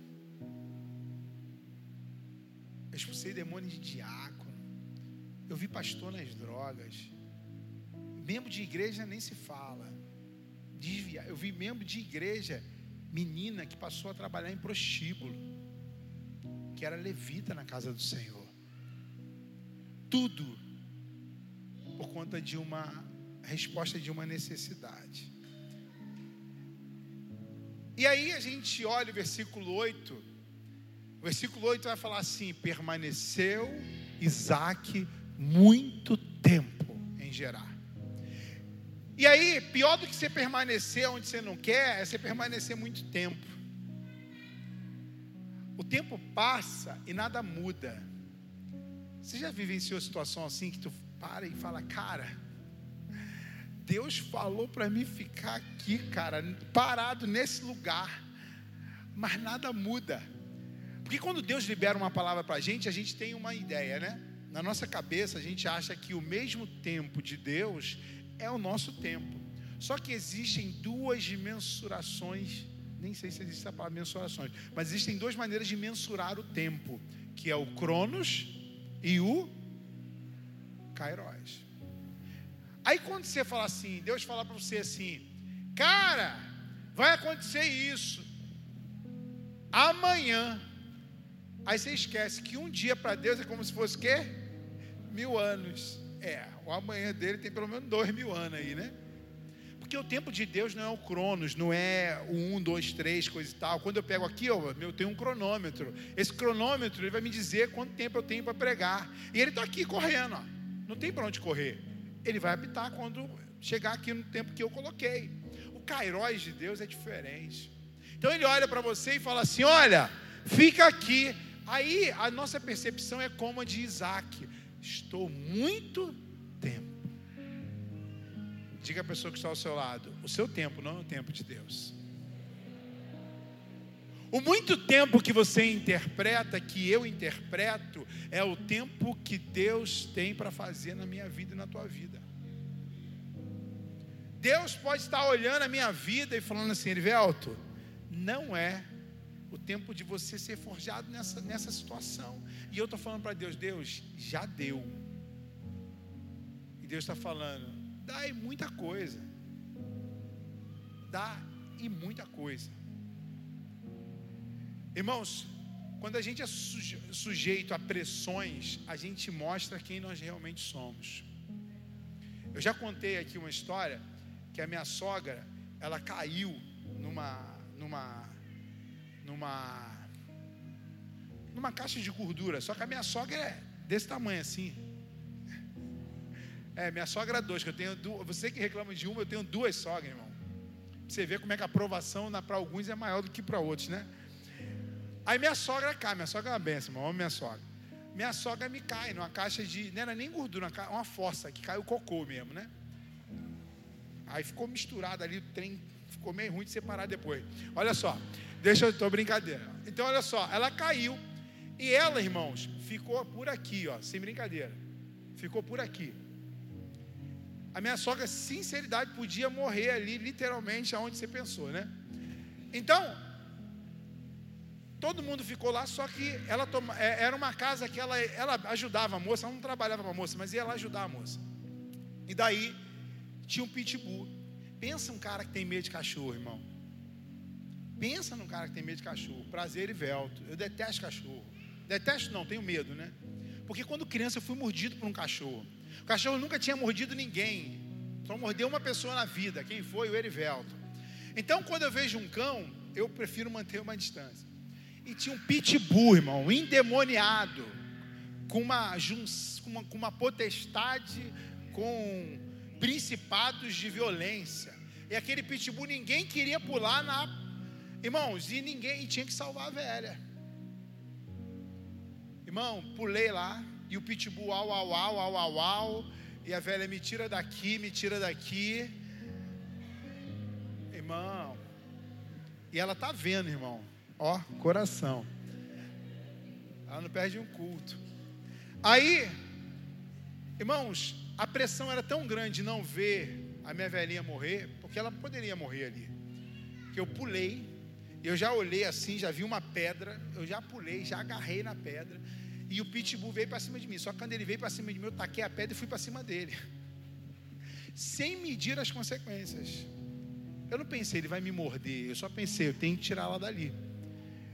Eu expulsei demônio de diácono. Eu vi pastor nas drogas. Membro de igreja nem se fala. Desvia. Eu vi membro de igreja, menina que passou a trabalhar em prostíbulo, que era levita na casa do Senhor. Tudo por conta de uma resposta de uma necessidade. E aí a gente olha o versículo 8. O versículo 8 vai falar assim: permaneceu Isaac muito tempo em Gerar. E aí, pior do que você permanecer onde você não quer, é você permanecer muito tempo. O tempo passa e nada muda. Você já vivenciou situação assim que tu para e fala, cara, Deus falou para mim ficar aqui, cara, parado nesse lugar, mas nada muda. Porque quando Deus libera uma palavra para a gente, a gente tem uma ideia, né? Na nossa cabeça, a gente acha que o mesmo tempo de Deus é o nosso tempo. Só que existem duas mensurações, nem sei se existe a palavra mensurações, mas existem duas maneiras de mensurar o tempo, que é o Cronos e o Kairos. Aí quando você fala assim, Deus fala para você assim, cara, vai acontecer isso amanhã. Aí você esquece que um dia para Deus é como se fosse quê? Mil anos. É, o amanhã dele tem pelo menos dois mil anos aí, né? Porque o tempo de Deus não é o cronos, não é o um, dois, três, coisa e tal. Quando eu pego aqui, eu tenho um cronômetro. Esse cronômetro ele vai me dizer quanto tempo eu tenho para pregar. E ele está aqui correndo, ó. não tem para onde correr. Ele vai apitar quando chegar aqui no tempo que eu coloquei. O Kairóis de Deus é diferente. Então ele olha para você e fala assim: olha, fica aqui. Aí a nossa percepção é como a de Isaac. Estou muito tempo. Diga a pessoa que está ao seu lado: o seu tempo não é o tempo de Deus. O muito tempo que você interpreta, que eu interpreto, é o tempo que Deus tem para fazer na minha vida e na tua vida. Deus pode estar olhando a minha vida e falando assim, Erivelto, não é o tempo de você ser forjado nessa, nessa situação. E eu estou falando para Deus, Deus, já deu. E Deus está falando, dá e muita coisa. Dá e muita coisa. Irmãos, quando a gente é sujeito a pressões, a gente mostra quem nós realmente somos. Eu já contei aqui uma história que a minha sogra, ela caiu numa numa numa numa caixa de gordura, só que a minha sogra é desse tamanho assim. É, minha sogra é dois, que eu tenho duas, você que reclama de uma, eu tenho duas sogras, irmão. Você vê como é que a aprovação para alguns é maior do que para outros, né? Aí minha sogra cai, minha sogra é uma benção, amo minha sogra. Minha sogra me cai numa caixa de. Não era nem gordura, uma fossa, que caiu cocô mesmo, né? Aí ficou misturado ali, o trem ficou meio ruim de separar depois. Olha só, deixa eu, tô brincadeira. Então, olha só, ela caiu e ela, irmãos, ficou por aqui, ó, sem brincadeira. Ficou por aqui. A minha sogra, sinceridade, podia morrer ali, literalmente, aonde você pensou, né? Então, todo mundo ficou lá, só que ela toma, é, era uma casa que ela, ela ajudava a moça, ela não trabalhava para a moça, mas ia lá ajudar a moça. E daí tinha um pitbull. Pensa um cara que tem medo de cachorro, irmão. Pensa num cara que tem medo de cachorro. Prazer e velto. Eu detesto cachorro. Detesto não, tenho medo, né? Porque quando criança eu fui mordido por um cachorro. O cachorro nunca tinha mordido ninguém. Só mordeu uma pessoa na vida. Quem foi? O Erivelto. Então, quando eu vejo um cão, eu prefiro manter uma distância. E tinha um pitbull, irmão, endemoniado, com uma, com uma, com uma potestade, com principados de violência. E aquele pitbull, ninguém queria pular na. Irmãos, e ninguém e tinha que salvar a velha. Irmão, pulei lá, e o pitbull au, au, au, au, au, au, e a velha me tira daqui, me tira daqui. Irmão, e ela tá vendo, irmão. Ó, coração. Ela não perde um culto. Aí, irmãos, a pressão era tão grande de não ver a minha velhinha morrer, porque ela poderia morrer ali. Que eu pulei, eu já olhei assim, já vi uma pedra, eu já pulei, já agarrei na pedra, e o pitbull veio para cima de mim. Só que quando ele veio para cima de mim, eu taquei a pedra e fui para cima dele. Sem medir as consequências. Eu não pensei, ele vai me morder. Eu só pensei, eu tenho que tirar ela dali.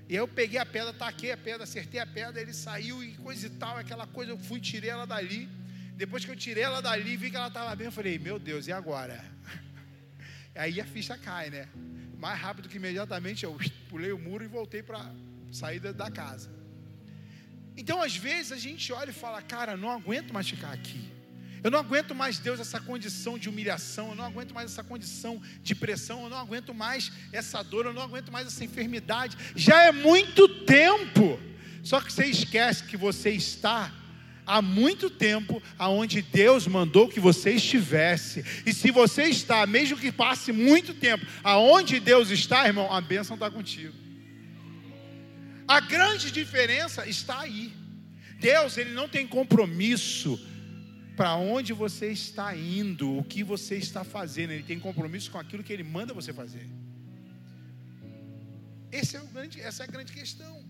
E aí eu peguei a pedra, taquei a pedra, acertei a pedra, ele saiu e coisa e tal, aquela coisa, eu fui, tirei ela dali. Depois que eu tirei ela dali, vi que ela estava bem, eu falei, meu Deus, e agora? Aí a ficha cai, né? Mais rápido que imediatamente eu pulei o muro e voltei para a saída da casa. Então, às vezes, a gente olha e fala, cara, não aguento mais ficar aqui. Eu não aguento mais, Deus, essa condição de humilhação, eu não aguento mais essa condição de pressão, eu não aguento mais essa dor, eu não aguento mais essa enfermidade. Já é muito tempo. Só que você esquece que você está há muito tempo aonde Deus mandou que você estivesse. E se você está, mesmo que passe muito tempo, aonde Deus está, irmão, a bênção está contigo. A grande diferença está aí. Deus, ele não tem compromisso para onde você está indo, o que você está fazendo. Ele tem compromisso com aquilo que ele manda você fazer. É grande, essa é a grande questão.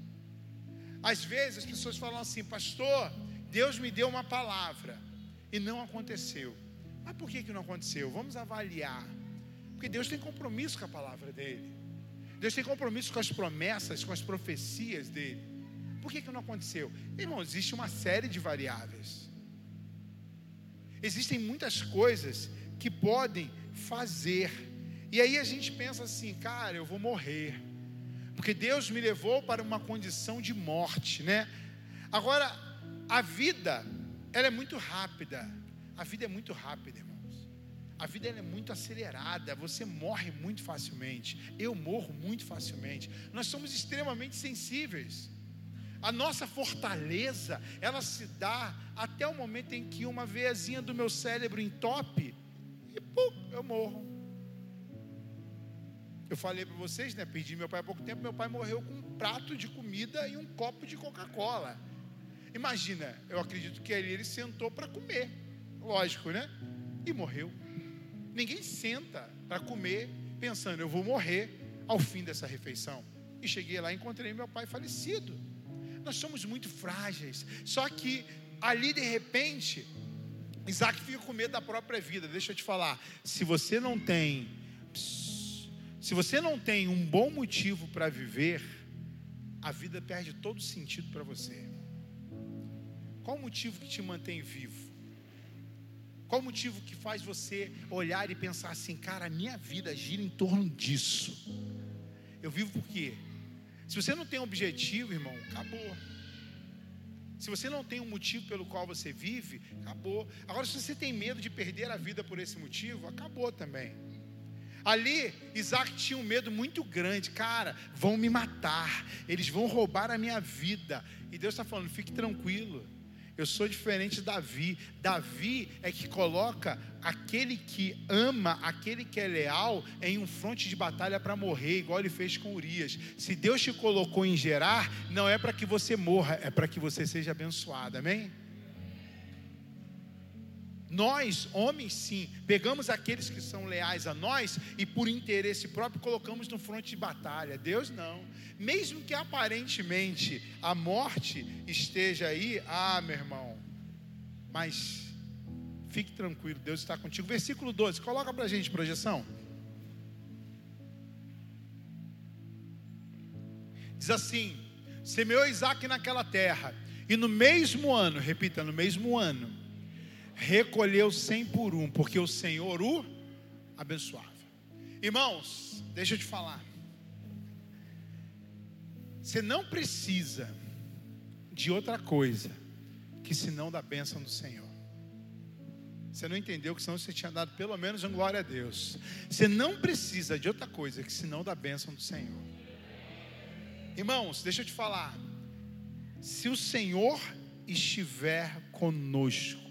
Às vezes as pessoas falam assim, pastor, Deus me deu uma palavra e não aconteceu. Mas por que, que não aconteceu? Vamos avaliar. Porque Deus tem compromisso com a palavra dele. Deus tem compromisso com as promessas, com as profecias dele. Por que, que não aconteceu? Irmão, existe uma série de variáveis. Existem muitas coisas que podem fazer. E aí a gente pensa assim, cara, eu vou morrer. Porque Deus me levou para uma condição de morte, né? Agora, a vida, ela é muito rápida. A vida é muito rápida, irmãos. A vida é muito acelerada. Você morre muito facilmente. Eu morro muito facilmente. Nós somos extremamente sensíveis. A nossa fortaleza, ela se dá até o momento em que uma veiazinha do meu cérebro entope e pum, eu morro. Eu falei para vocês, né? Perdi meu pai há pouco tempo. Meu pai morreu com um prato de comida e um copo de Coca-Cola. Imagina, eu acredito que ali ele sentou para comer, lógico, né? E morreu. Ninguém senta para comer pensando, eu vou morrer ao fim dessa refeição. E cheguei lá e encontrei meu pai falecido. Nós somos muito frágeis. Só que ali de repente, Isaac fica com medo da própria vida. Deixa eu te falar, se você não tem se você não tem um bom motivo para viver, a vida perde todo sentido para você. Qual o motivo que te mantém vivo? Qual o motivo que faz você olhar e pensar assim, cara, a minha vida gira em torno disso? Eu vivo por quê? Se você não tem um objetivo, irmão, acabou. Se você não tem um motivo pelo qual você vive, acabou. Agora, se você tem medo de perder a vida por esse motivo, acabou também. Ali, Isaac tinha um medo muito grande. Cara, vão me matar, eles vão roubar a minha vida. E Deus está falando: fique tranquilo, Eu sou diferente de Davi. Davi é que coloca aquele que ama, aquele que é leal, em um fronte de batalha para morrer, igual ele fez com Urias. Se Deus te colocou em gerar, não é para que você morra, é para que você seja abençoado. Amém? Nós, homens, sim, pegamos aqueles que são leais a nós e por interesse próprio colocamos no fronte de batalha. Deus não. Mesmo que aparentemente a morte esteja aí, ah, meu irmão, mas fique tranquilo, Deus está contigo. Versículo 12, coloca para a gente projeção. Diz assim: semeou Isaac naquela terra, e no mesmo ano, repita, no mesmo ano, recolheu cem por um, porque o Senhor o abençoava. Irmãos, deixa eu te falar. Você não precisa de outra coisa que senão da bênção do Senhor. Você não entendeu que senão você tinha dado pelo menos um glória a Deus. Você não precisa de outra coisa que senão da bênção do Senhor. Irmãos, deixa eu te falar. Se o Senhor estiver conosco,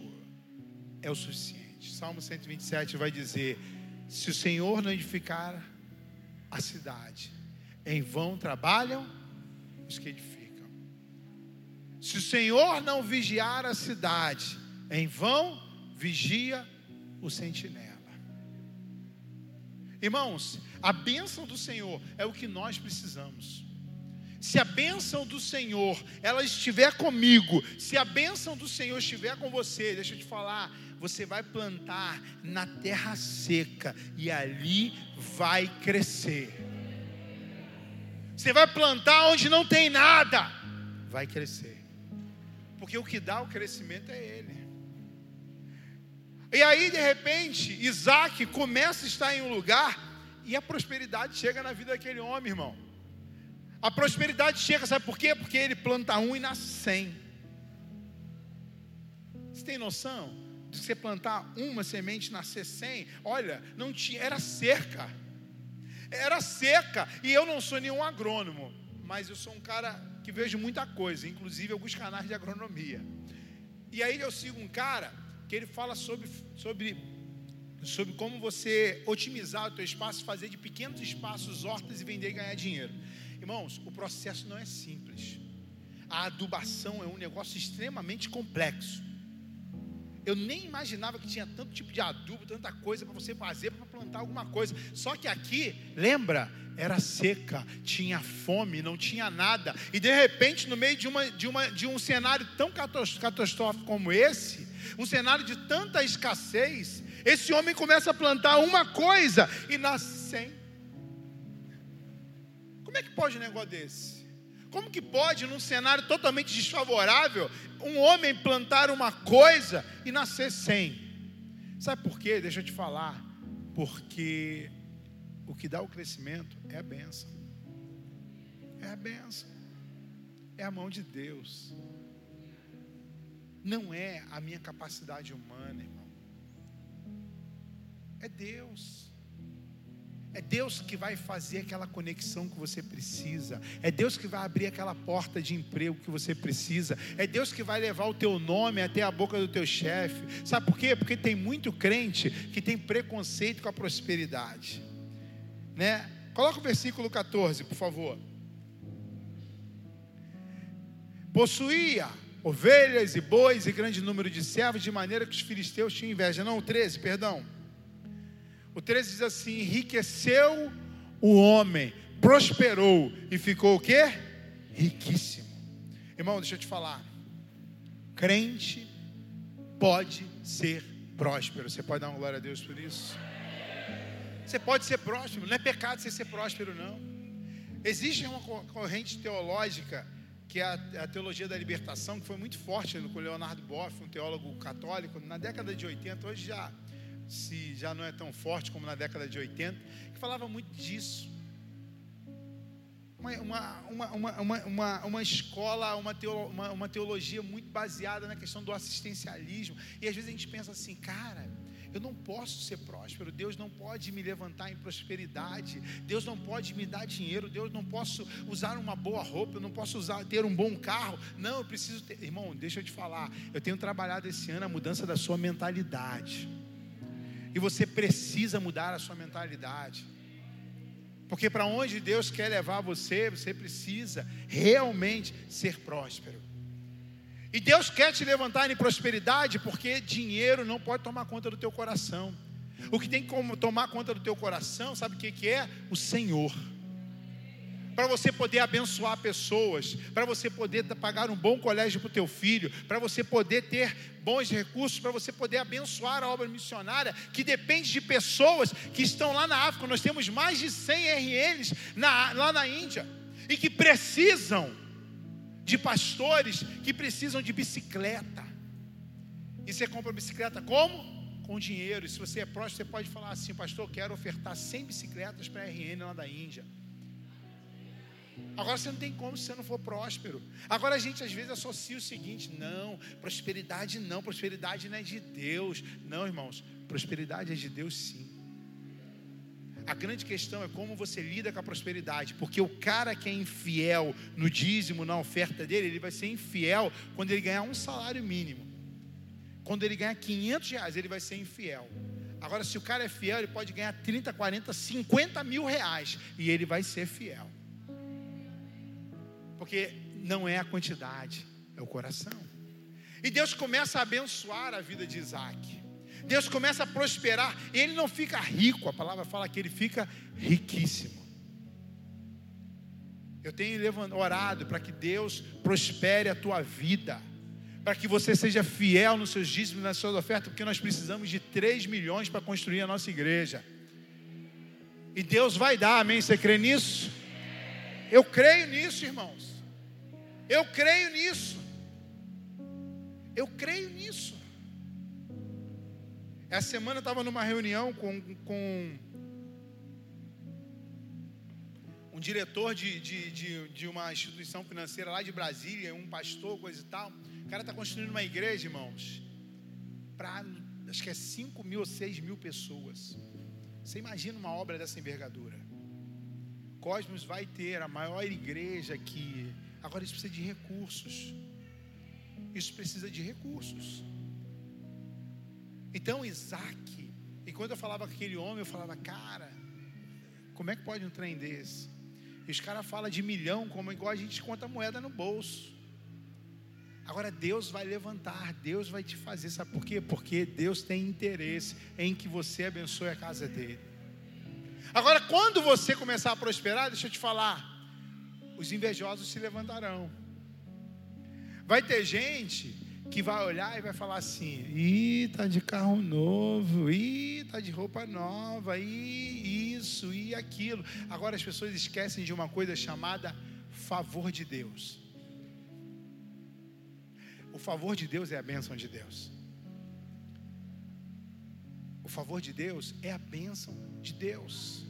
é o suficiente. Salmo 127 vai dizer: Se o Senhor não edificar a cidade, em vão trabalham os que edificam. Se o Senhor não vigiar a cidade, em vão vigia o sentinela. Irmãos, a bênção do Senhor é o que nós precisamos. Se a bênção do Senhor ela estiver comigo, se a bênção do Senhor estiver com você, deixa eu te falar, você vai plantar na terra seca e ali vai crescer. Você vai plantar onde não tem nada, vai crescer. Porque o que dá o crescimento é Ele. E aí, de repente, Isaac começa a estar em um lugar e a prosperidade chega na vida daquele homem, irmão. A prosperidade chega, sabe por quê? Porque ele planta um e nasce cem. Você tem noção? De você plantar uma semente e nascer cem? Olha, não tinha, era cerca. Era seca. E eu não sou nenhum agrônomo, mas eu sou um cara que vejo muita coisa, inclusive alguns canais de agronomia. E aí eu sigo um cara que ele fala sobre, sobre, sobre como você otimizar o teu espaço, fazer de pequenos espaços hortas e vender e ganhar dinheiro. Irmãos, o processo não é simples. A adubação é um negócio extremamente complexo. Eu nem imaginava que tinha tanto tipo de adubo, tanta coisa para você fazer para plantar alguma coisa. Só que aqui, lembra, era seca, tinha fome, não tinha nada. E de repente, no meio de, uma, de, uma, de um cenário tão catastrófico como esse, um cenário de tanta escassez, esse homem começa a plantar uma coisa e nasce cem. Como é que pode um negócio desse? Como que pode, num cenário totalmente desfavorável, um homem plantar uma coisa e nascer sem? Sabe por quê? Deixa eu te falar. Porque o que dá o crescimento é a benção. É a benção. É a mão de Deus. Não é a minha capacidade humana, irmão. É Deus. É Deus que vai fazer aquela conexão que você precisa. É Deus que vai abrir aquela porta de emprego que você precisa. É Deus que vai levar o teu nome até a boca do teu chefe. Sabe por quê? Porque tem muito crente que tem preconceito com a prosperidade. Né? Coloca o versículo 14, por favor. Possuía ovelhas e bois e grande número de servos, de maneira que os filisteus tinham inveja. Não, 13, perdão. O 13 diz assim: enriqueceu o homem, prosperou e ficou o quê? Riquíssimo. Irmão, deixa eu te falar. Crente pode ser próspero. Você pode dar uma glória a Deus por isso? Você pode ser próspero, não é pecado você ser próspero, não. Existe uma corrente teológica que é a, teologia da libertação, que foi muito forte com Leonardo Boff, um teólogo católico, na década de 80, hoje já se já não é tão forte como na década de 80, que falava muito disso. Uma, uma, uma, uma, uma, escola, uma, teolo, uma, teologia muito baseada na questão do assistencialismo. E às vezes a gente pensa assim, cara, Eu não posso ser próspero. Deus não pode me levantar em prosperidade. Deus não pode me dar dinheiro. Deus não posso usar uma boa roupa. Eu não posso usar ter um bom carro. Não, eu preciso ter. Irmão, deixa eu te falar. Eu tenho trabalhado esse ano a mudança da sua mentalidade. E você precisa mudar a sua mentalidade. Porque para onde Deus quer levar você, você precisa realmente ser próspero. E Deus quer te levantar em prosperidade, porque dinheiro não pode tomar conta do teu coração. O que tem que tomar conta do teu coração, sabe o que, que é? O Senhor. Para você poder abençoar pessoas, para você poder pagar um bom colégio para o teu filho, para você poder ter bons recursos, para você poder abençoar a obra missionária, que depende de pessoas que estão lá na África. Nós temos mais de 100 RNs na, lá na Índia, e que precisam de pastores que precisam de bicicleta. E você compra bicicleta como? Com dinheiro. E se você é próximo, você pode falar assim, pastor, quero ofertar 100 bicicletas para a RN lá da Índia. Agora você não tem como se você não for próspero. Agora a gente às vezes associa o seguinte: não, prosperidade não, prosperidade não é de Deus. Não, irmãos, prosperidade é de Deus sim. A grande questão é como você lida com a prosperidade, porque o cara que é infiel no dízimo, na oferta dele, ele vai ser infiel quando ele ganhar um salário mínimo. Quando ele ganhar 500 reais, ele vai ser infiel. Agora, se o cara é fiel, ele pode ganhar 30, 40, 50 mil reais e ele vai ser fiel. Porque não é a quantidade, é o coração. E Deus começa a abençoar a vida de Isaac. Deus começa a prosperar, ele não fica rico, a palavra fala que ele fica riquíssimo. Eu tenho orado para que Deus prospere a tua vida, para que você seja fiel nos seus dízimos, nas suas ofertas, porque nós precisamos de 3 milhões para construir a nossa igreja. E Deus vai dar, amém? Você crê nisso? Eu creio nisso, irmãos. Eu creio nisso. Eu creio nisso. Essa semana eu estava numa reunião com, com um diretor de, de, de, de, uma instituição financeira lá de Brasília, um pastor, coisa e tal. O cara está construindo uma igreja, irmãos, para acho que é 5 mil ou 6 mil pessoas. Você imagina uma obra dessa envergadura? Cosmos vai ter a maior igreja aqui. Agora isso precisa de recursos. Isso precisa de recursos. Então Isaac, e quando eu falava com aquele homem, eu falava, cara, como é que pode um trem desse? E os caras falam de milhão, como igual a gente conta moeda no bolso. Agora Deus vai levantar, Deus vai te fazer, sabe por quê? Porque Deus tem interesse em que você abençoe a casa dele. Agora, quando você começar a prosperar, deixa eu te falar, os invejosos se levantarão. Vai ter gente que vai olhar e vai falar assim: ih, tá de carro novo, ih, tá de roupa nova, ih, isso, e aquilo. Agora as pessoas esquecem de uma coisa chamada favor de Deus. O favor de Deus é a bênção de Deus. O favor de Deus é a bênção de Deus.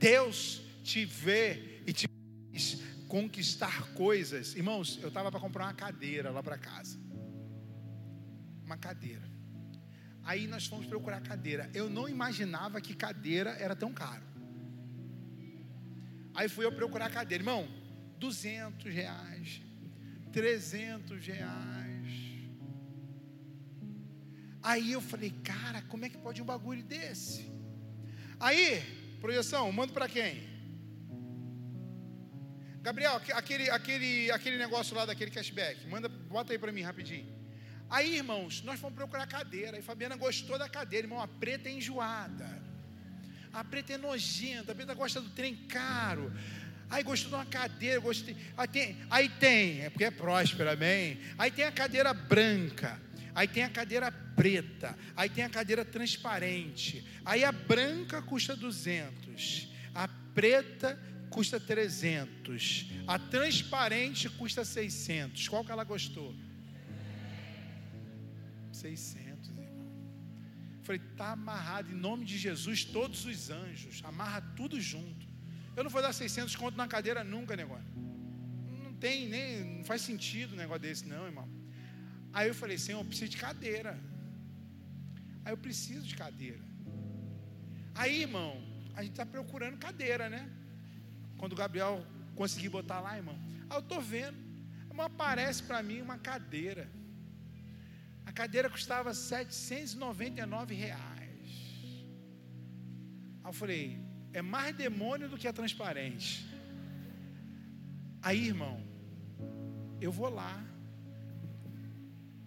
Deus te vê e te faz conquistar coisas. Irmãos, eu estava para comprar uma cadeira lá para casa uma cadeira. Aí nós fomos procurar cadeira. Eu não imaginava que cadeira era tão caro. Aí fui eu procurar cadeira, irmão, 200 reais, 300 reais. Aí eu falei, cara, como é que pode um bagulho desse? Aí, projeção, mando para quem? Gabriel, aquele, aquele, aquele negócio lá daquele cashback, manda, bota aí para mim rapidinho. Aí, irmãos, nós fomos procurar cadeira. E Fabiana gostou da cadeira, irmão. A preta é enjoada. A preta é nojenta. A preta gosta do trem caro. Aí gostou de uma cadeira, gostei. Aí tem, aí tem, é porque é próspera, amém? Aí tem a cadeira branca. Aí tem a cadeira preta. Aí tem a cadeira transparente. Aí a branca custa 200. A preta custa 300. A transparente custa 600. Qual que ela gostou? 600, irmão. Falei, está amarrado em nome de Jesus, todos os anjos, amarra tudo junto. Eu não vou dar 600 conto na cadeira nunca, negócio. Não tem nem, não faz sentido um negócio desse, não, irmão. Aí eu falei, Senhor, eu preciso de cadeira. Aí eu preciso de cadeira. Aí, irmão, a gente está procurando cadeira, né? Quando o Gabriel conseguir botar lá, irmão. Aí eu estou vendo. Irmão, aparece para mim uma cadeira. A cadeira custava 799 reais. Aí eu falei, é mais demônio do que a transparente. Aí, irmão, eu vou lá,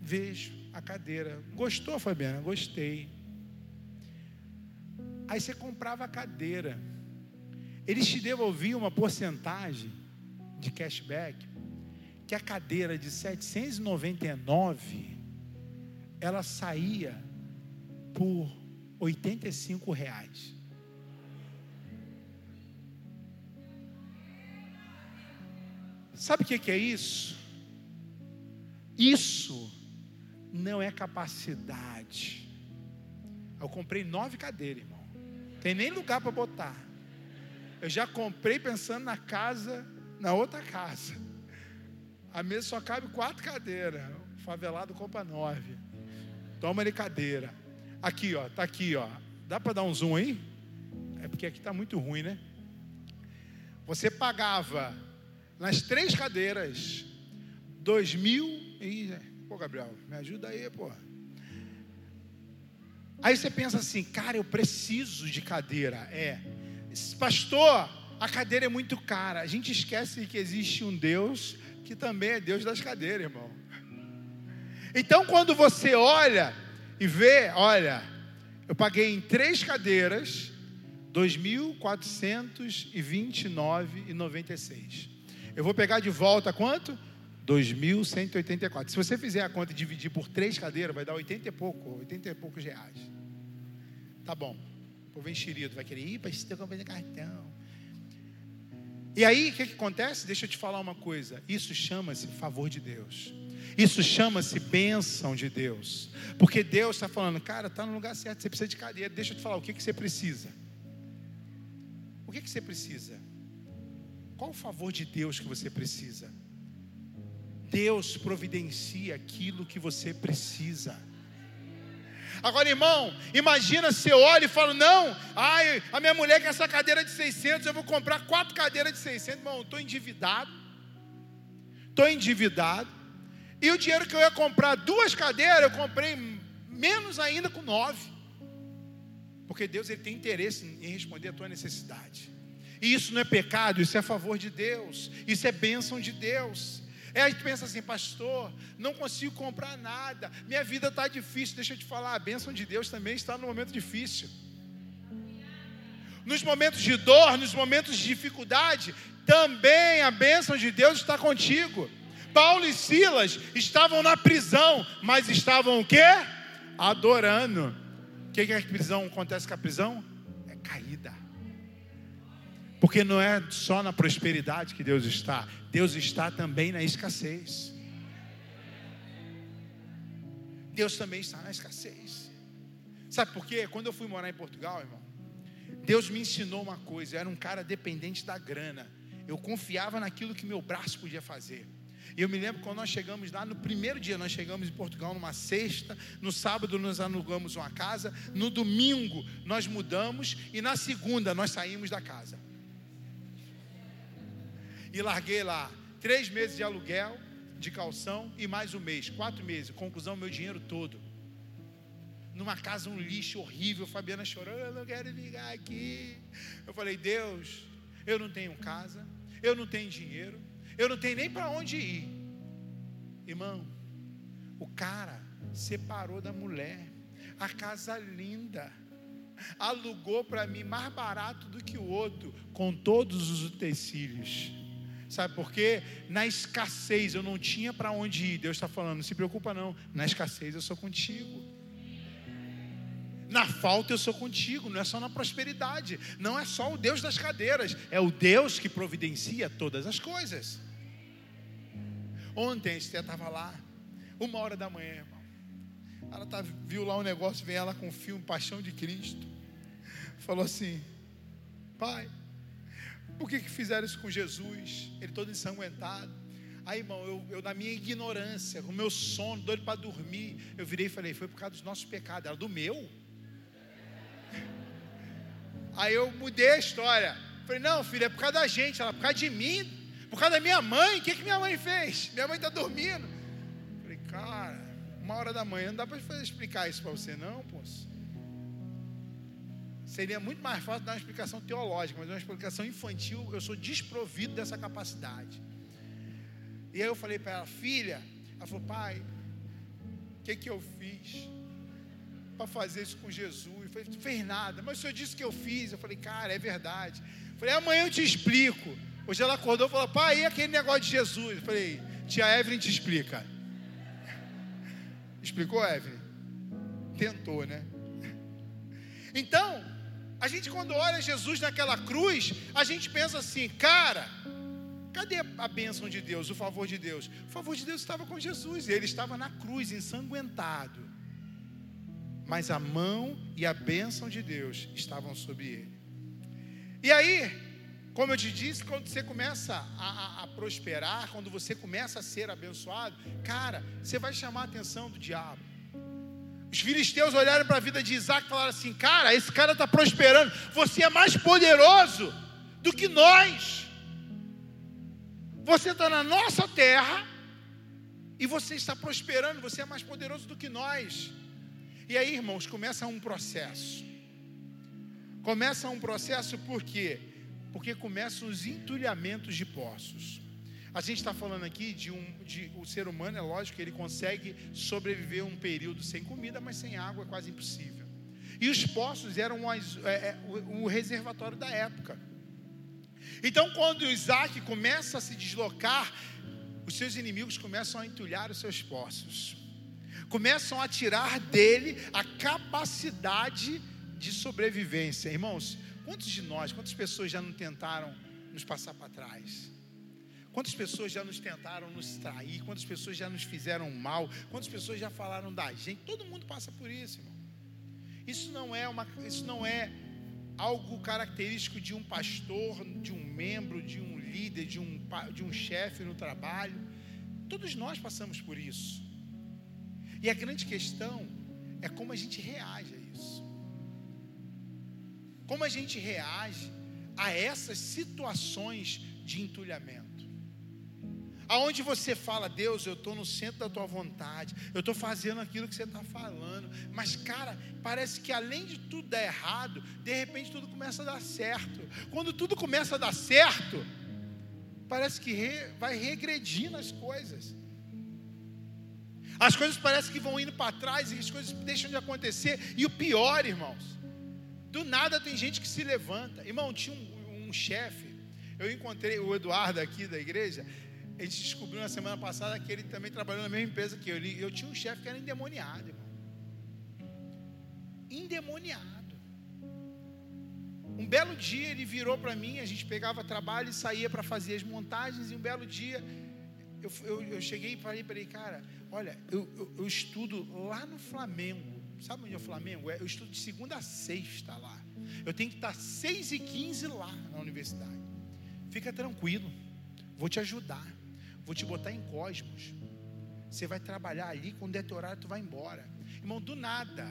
vejo a cadeira. Gostou, Fabiana? Gostei. Aí você comprava a cadeira. Eles te devolviam uma porcentagem de cashback, que a cadeira de 799 ela saía por 85 reais. Sabe o que é isso? Isso não é capacidade. Eu comprei nove cadeiras, irmão. Tem nem lugar para botar. Eu já comprei pensando na casa, na outra casa. A mesa só cabe quatro cadeiras. O favelado compra nove. Toma ele cadeira. Aqui, ó, tá aqui, ó. Dá para dar um zoom aí? É porque aqui tá muito ruim, né? Você pagava nas três cadeiras dois mil e pô Gabriel me ajuda aí pô. Aí você pensa assim cara eu preciso de cadeira. É. Pastor a cadeira é muito cara. A gente esquece que existe um Deus que também é Deus das cadeiras irmão. Então quando você olha e vê olha eu paguei em três cadeiras 2.429,96 eu vou pegar de volta quanto? 2.184. Se você fizer a conta e dividir por três cadeiras, vai dar 80 e pouco, 80 e poucos reais. Tá bom. O povo enxerido vai querer ir para esse teu de cartão. E aí, o que, que acontece? Deixa eu te falar uma coisa. Isso chama-se favor de Deus. Isso chama-se bênção de Deus. Porque Deus está falando, cara, está no lugar certo, você precisa de cadeira. Deixa eu te falar, o que, que você precisa? O que, que você precisa? Qual o favor de Deus que você precisa? Deus providencia aquilo que você precisa. Agora, irmão, imagina você olha e fala: Não, ai, a minha mulher quer essa cadeira de 600, eu vou comprar quatro cadeiras de 600. Irmão, estou endividado. Estou endividado. E o dinheiro que eu ia comprar duas cadeiras, eu comprei menos ainda com nove. Porque Deus ele tem interesse em responder a tua necessidade. E isso não é pecado, isso é favor de Deus, isso é bênção de Deus. É aí tu pensa assim, pastor, não consigo comprar nada, minha vida está difícil. Deixa eu te falar, a bênção de Deus também está no momento difícil. Nos momentos de dor, nos momentos de dificuldade, também a bênção de Deus está contigo. Paulo e Silas estavam na prisão, mas estavam o quê? Adorando. O que, que a prisão acontece com a prisão? É caída. Porque não é só na prosperidade que Deus está, Deus está também na escassez. Deus também está na escassez. Sabe por quê? Quando eu fui morar em Portugal, irmão, Deus me ensinou uma coisa. Eu era um cara dependente da grana. Eu confiava naquilo que meu braço podia fazer. E eu me lembro quando nós chegamos lá, no primeiro dia nós chegamos em Portugal numa sexta, no sábado nós alugamos uma casa, no domingo nós mudamos e na segunda nós saímos da casa e larguei lá três meses de aluguel, de calção e mais um mês, quatro meses. Conclusão, meu dinheiro todo. Numa casa, um lixo horrível. Fabiana chorou, eu não quero ficar aqui. Eu falei, Deus, eu não tenho casa, eu não tenho dinheiro, eu não tenho nem para onde ir. Irmão, o cara separou da mulher, a casa linda, alugou para mim mais barato do que o outro, com todos os utensílios. Sabe por quê? Na escassez eu não tinha para onde ir. Deus está falando, não se preocupa não. Na escassez eu sou contigo. Na falta eu sou contigo, não é só na prosperidade. Não é só o Deus das cadeiras, é o Deus que providencia todas as coisas. Ontem a Esther estava lá, uma hora da manhã, irmão. Ela tá, viu lá um negócio, vem ela com o filme Paixão de Cristo. Falou assim: Pai, por que, que fizeram isso com Jesus? Ele todo ensanguentado. Aí, irmão, eu, eu na minha ignorância, com meu sono, doido para dormir, eu virei e falei: Foi por causa dos nossos pecados. Ela, do meu? Aí eu mudei a história. Falei: Não, filha, é por causa da gente. Ela, por causa de mim, por causa da minha mãe. O que, que minha mãe fez? Minha mãe está dormindo. Falei: Cara, uma hora da manhã, não dá para explicar isso para você, não, poço. Seria muito mais fácil dar uma explicação teológica, mas uma explicação infantil, eu sou desprovido dessa capacidade. E aí eu falei para ela, filha, ela falou, pai, o que, que eu fiz para fazer isso com Jesus? Eu falei, não fez nada, mas o senhor disse que eu fiz. Eu falei, cara, é verdade. Eu falei, amanhã eu te explico. Hoje ela acordou e falou, pai, e aquele negócio de Jesus? Eu falei, tia Evelyn te explica. Explicou, Evelyn? Tentou, né? Então, a gente quando olha Jesus naquela cruz, a gente pensa assim, cara, cadê a bênção de Deus, o favor de Deus? O favor de Deus estava com Jesus, ele estava na cruz, ensanguentado. Mas a mão e a bênção de Deus estavam sobre ele. E aí, como eu te disse, quando você começa a, a, a, prosperar, quando você começa a ser abençoado, cara, você vai chamar a atenção do diabo. Os filisteus olharam para a vida de Isaac e falaram assim: Cara, esse cara está prosperando, você é mais poderoso do que nós. Você está na nossa terra e você está prosperando, você é mais poderoso do que nós. E aí, irmãos, começa um processo. Começa um processo por quê? Porque começam os entulhamentos de poços. A gente está falando aqui de um, de, o ser humano, é lógico ele consegue sobreviver um período sem comida, mas sem água é quase impossível. E os poços eram as, é, é, o, o reservatório da época. Então, quando Isaac começa a se deslocar, os seus inimigos começam a entulhar os seus poços, começam a tirar dele a capacidade de sobrevivência. Irmãos, quantos de nós, quantas pessoas já não tentaram nos passar para trás? Quantas pessoas já nos tentaram nos trair? Quantas pessoas já nos fizeram mal? Quantas pessoas já falaram da gente? Todo mundo passa por isso, irmão. Isso não é uma, isso não é algo característico de um pastor, de um membro, de um líder, de um, de um chefe no trabalho. Todos nós passamos por isso. E a grande questão é como a gente reage a isso. Como a gente reage a essas situações de entulhamento. Aonde você fala, Deus, eu estou no centro da tua vontade, eu estou fazendo aquilo que você está falando, mas cara, parece que além de tudo dar errado, de repente tudo começa a dar certo. Quando tudo começa a dar certo, parece que re, vai regredindo as coisas. As coisas parecem que vão indo para trás e as coisas deixam de acontecer. E o pior, irmãos, do nada tem gente que se levanta. Irmão, tinha um, um chefe, eu encontrei o Eduardo aqui da igreja, a gente descobriu na semana passada que ele também trabalhou na mesma empresa que eu. Ele, eu tinha um chefe que era endemoniado, irmão. Endemoniado. Um belo dia ele virou para mim, a gente pegava trabalho e saía para fazer as montagens, e um belo dia eu, eu, eu cheguei e falei para ele, cara, olha, eu, eu, eu, estudo lá no Flamengo. Sabe onde é o Flamengo? É, eu estudo de segunda a sexta lá. Eu tenho que estar seis e quinze lá na universidade. Fica tranquilo, vou te ajudar. Vou te botar em cosmos. Você vai trabalhar ali, quando der teu horário, tu vai embora. Irmão, do nada,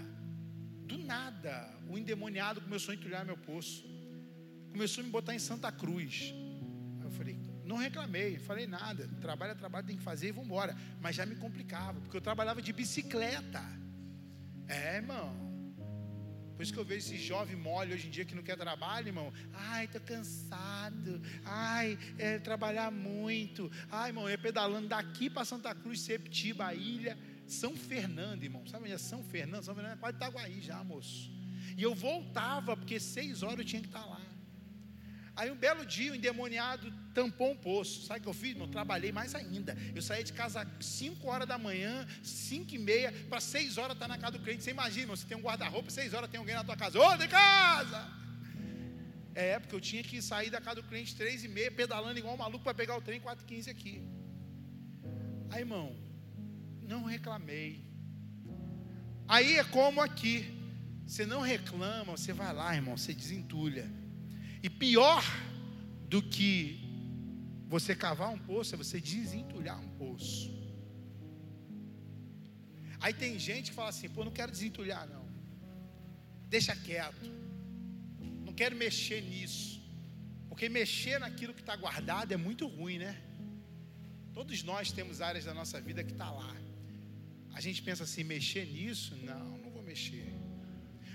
do nada, o endemoniado começou a entulhar meu poço. Começou a me botar em Santa Cruz. Aí eu falei, não reclamei, falei nada. Trabalho é trabalho, tem que fazer e vamos embora. Mas já me complicava, porque eu trabalhava de bicicleta. É, irmão. Por isso que eu vejo esse jovem mole hoje em dia que não quer trabalho, irmão. Ai, tô cansado. Ai, é trabalhar muito. Ai, irmão, é pedalando daqui para Santa Cruz, Septiba, Ilha, São Fernando, irmão. Sabe onde é São Fernando? São Fernando é quase Itaguaí já, moço. E eu voltava, porque seis horas eu tinha que estar lá. Aí um belo dia o endemoniado tampou um poço. Sabe o que eu fiz? Não trabalhei mais ainda. Eu saí de casa às 5 horas da manhã, 5 e meia, para 6 horas estar tá na casa do cliente. Você imagina, você tem um guarda-roupa, 6 horas tem alguém na tua casa. Ô, de casa! É, porque eu tinha que sair da casa do cliente 3 e meia, pedalando igual um maluco para pegar o trem 4 15 aqui. Aí, irmão, não reclamei. Aí é como aqui. Você não reclama, você vai lá, irmão, você desentulha. E pior do que Você cavar um poço é você desentulhar um poço. Aí tem gente que fala assim: pô, não quero desentulhar, não. Deixa quieto. Não quero mexer nisso. Porque mexer naquilo que está guardado é muito ruim, né? Todos nós temos áreas da nossa vida que está lá. A gente pensa assim, mexer nisso? Não, não vou mexer.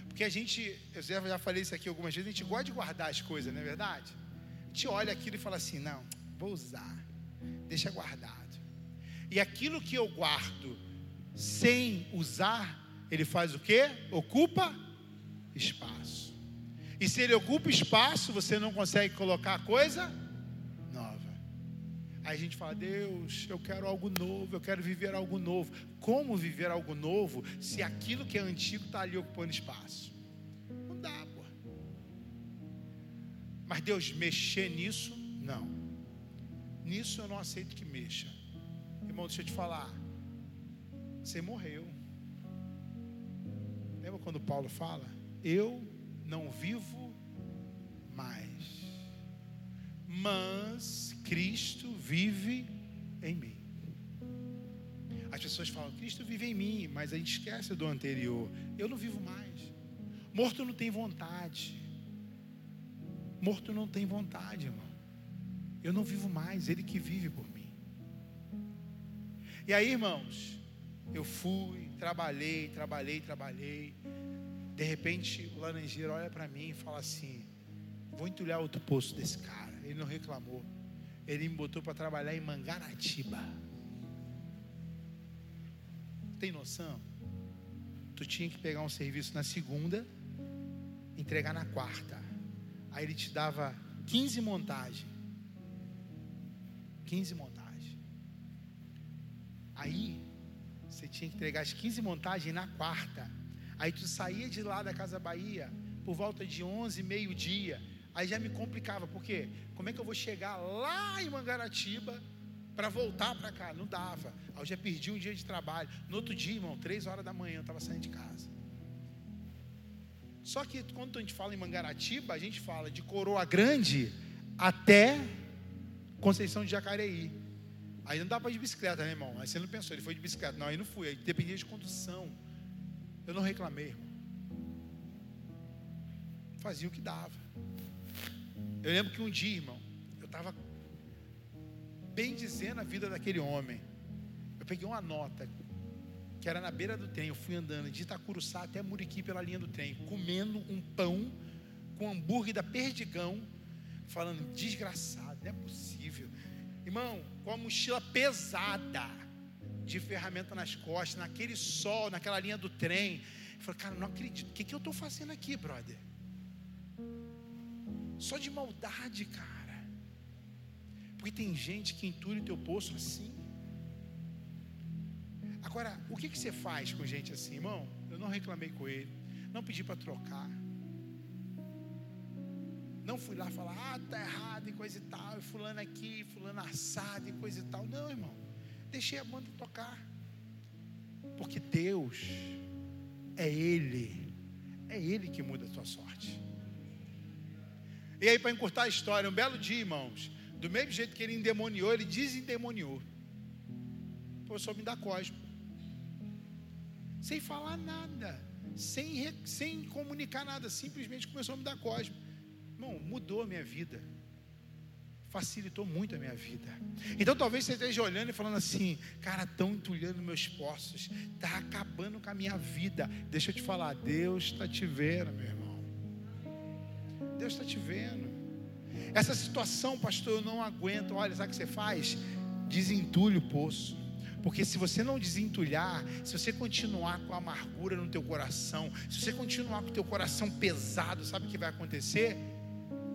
Porque a gente, eu já falei isso aqui algumas vezes, a gente gosta de guardar as coisas, não é verdade? A gente olha aquilo e fala assim, não, vou usar, deixa guardado. E aquilo que eu guardo sem usar, ele faz o quê? Ocupa espaço. E se ele ocupa espaço, você não consegue colocar coisa nova. Aí a gente fala: Deus, eu quero algo novo, eu quero viver algo novo. Como viver algo novo se aquilo que é antigo está ali ocupando espaço? Não dá, pô. Mas Deus, mexer nisso, não. Nisso eu não aceito que mexa. Irmão, deixa eu te falar. Você morreu. Lembra quando Paulo fala? Eu não vivo mais, mas Cristo vive em mim. As pessoas falam, Cristo vive em mim, mas a gente esquece do anterior. Eu não vivo mais. Morto não tem vontade. Morto não tem vontade, irmão. Eu não vivo mais, Ele que vive por mim. E aí, irmãos, eu fui, trabalhei, trabalhei, trabalhei. De repente, o laranjeiro olha para mim e fala assim: Vou entulhar outro poço desse cara. Ele não reclamou. Ele me botou para trabalhar em Mangaratiba. Tem noção? Tu tinha que pegar um serviço na segunda, entregar na quarta. Aí ele te dava 15 montagens. 15 montagens. Aí você tinha que entregar as 15 montagens na quarta. Aí tu saía de lá da Casa Bahia por volta de 11, meio-dia. Aí já me complicava, porque como é que eu vou chegar lá em Mangaratiba para voltar para cá? Não dava. Aí eu já perdi um dia de trabalho. No outro dia, irmão, três horas da manhã, eu estava saindo de casa. Só que quando a gente fala em Mangaratiba, a gente fala de Coroa Grande até Conceição de Jacareí. Aí não dá para ir de bicicleta, né, irmão? Aí você não pensou, ele foi de bicicleta. Não, aí não fui, aí dependia de condução. Eu não reclamei, irmão. Fazia o que dava. Eu lembro que um dia, irmão, eu estava bem dizendo a vida daquele homem. Eu peguei uma nota que era na beira do trem. Eu fui andando de Itacuruçá até Muriqui pela linha do trem, comendo um pão com hambúrguer da Perdigão, falando desgraçado, não é possível. Irmão, com a mochila pesada de ferramenta nas costas, naquele sol, naquela linha do trem. Eu falei, cara, não acredito. O que, que eu estou fazendo aqui, brother? Só de maldade, cara. Porque tem gente que entulha o teu poço assim. Agora, o que, que você faz com gente assim, irmão? Eu não reclamei com ele, não pedi para trocar. Não fui lá falar, ah, tá errado e coisa e tal, e fulano aqui, fulano assado e coisa e tal. Não, irmão. Deixei a banda tocar. Porque Deus é Ele. É Ele que muda a tua sorte. E aí, para encurtar a história, um belo dia, irmãos, do mesmo jeito que ele endemoniou, ele desendemoniou. Começou a me dar cosmo. Sem falar nada. Sem, sem comunicar nada. Simplesmente começou a me dar cosmo. Irmão, mudou a minha vida facilitou muito a minha vida. Então talvez você esteja olhando e falando assim, cara, estão entulhando meus poços, está acabando com a minha vida. Deixa eu te falar, Deus está te vendo, meu irmão. Deus está te vendo. Essa situação, pastor, eu não aguento. Olha, sabe o que você faz? Desentulhe o poço. Porque se você não desentulhar, se você continuar com a amargura no teu coração, se você continuar com o teu coração pesado, sabe o que vai acontecer?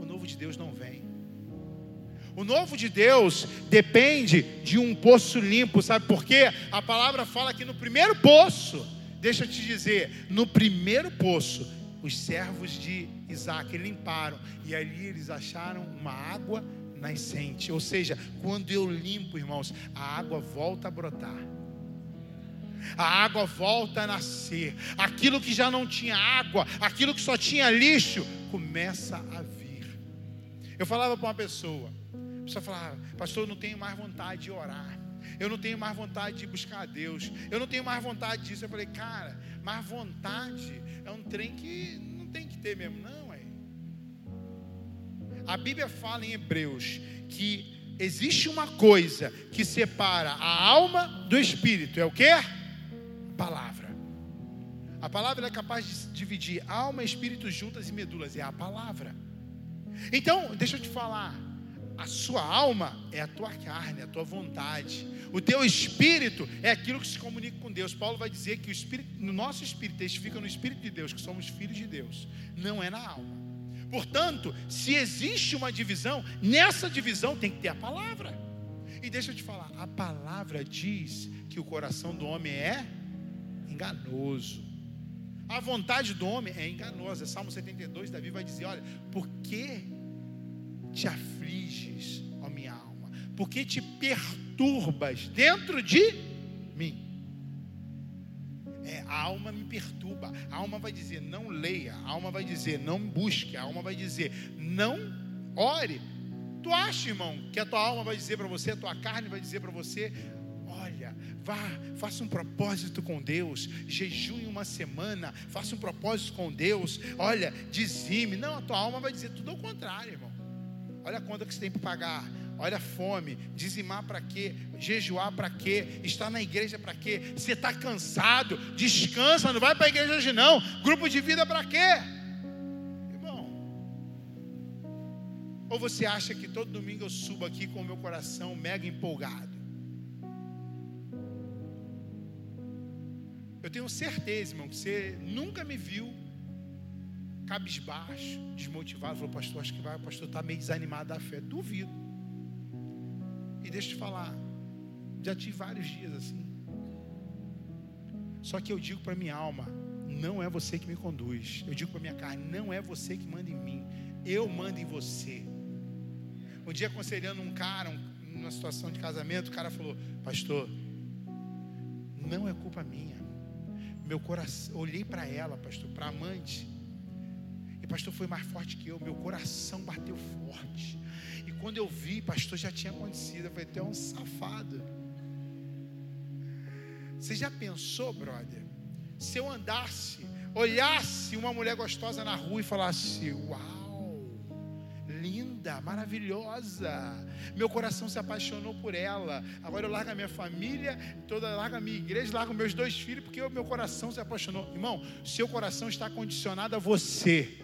O novo de Deus não vem. O novo de Deus depende de um poço limpo, sabe por quê? A palavra fala que no primeiro poço, deixa eu te dizer, no primeiro poço, os servos de Isaac limparam e ali eles acharam uma água nascente. Ou seja, quando eu limpo, irmãos, a água volta a brotar. A água volta a nascer. Aquilo que já não tinha água, aquilo que só tinha lixo, começa a vir. Eu falava para uma pessoa, A pessoa fala, pastor, eu não tenho mais vontade de orar. Eu não tenho mais vontade de buscar a Deus. Eu não tenho mais vontade disso. Eu falei, cara, mas vontade é um trem que não tem que ter mesmo, não, é. A Bíblia fala em Hebreus que existe uma coisa que separa a alma do espírito. É o que? A palavra. A palavra é capaz de dividir alma, espírito juntas e medulas. É a palavra. Então, deixa eu te falar. A sua alma é a tua carne, a tua vontade. O teu espírito é aquilo que se comunica com Deus. Paulo vai dizer que o espírito, no nosso espírito testifica no espírito de Deus que somos filhos de Deus. Não é na alma. Portanto, se existe uma divisão, nessa divisão tem que ter a palavra. E deixa eu te falar, a palavra diz que o coração do homem é enganoso. A vontade do homem é enganosa. Salmo 72, Davi vai dizer: Olha, por que te afliges, ó minha alma? Por que te perturbas dentro de mim? É, a alma me perturba. A alma vai dizer: não leia. A alma vai dizer: não busque. A alma vai dizer: não ore. Tu acha, irmão, que a tua alma vai dizer para você, a tua carne vai dizer para você: vá, faça um propósito com Deus, jejue uma semana, faça um propósito com Deus, olha, dizime. Não, a tua alma vai dizer tudo ao contrário, irmão. Olha a conta que você tem para pagar. Olha a fome, dizimar para quê? Jejuar para quê? Estar na igreja para quê? Você está cansado? Descansa, não vai para a igreja hoje não. Grupo de vida para quê? Irmão. Ou você acha que todo domingo eu subo aqui com o meu coração mega empolgado? Eu tenho certeza, irmão, que você nunca me viu cabisbaixo, desmotivado. Falou, pastor, acho que vai, o pastor está meio desanimado da fé. Duvido. E deixa eu te falar, já tive vários dias assim. Só que eu digo para minha alma, não é você que me conduz. Eu digo para minha carne, não é você que manda em mim. Eu mando em você. Um dia aconselhando um cara, um, numa situação de casamento, o cara falou, pastor, não é culpa minha. Meu coração, olhei para ela, pastor, para amante. E pastor foi mais forte que eu, meu coração bateu forte. E quando eu vi, pastor, já tinha acontecido. Eu falei, é um safado. Você já pensou, brother? Se eu andasse, olhasse uma mulher gostosa na rua e falasse, uau, linda, maravilhosa. Meu coração se apaixonou por ela. Agora eu largo a minha família, toda largo a minha igreja, largo meus dois filhos, porque o meu coração se apaixonou. Irmão, seu coração está condicionado a você.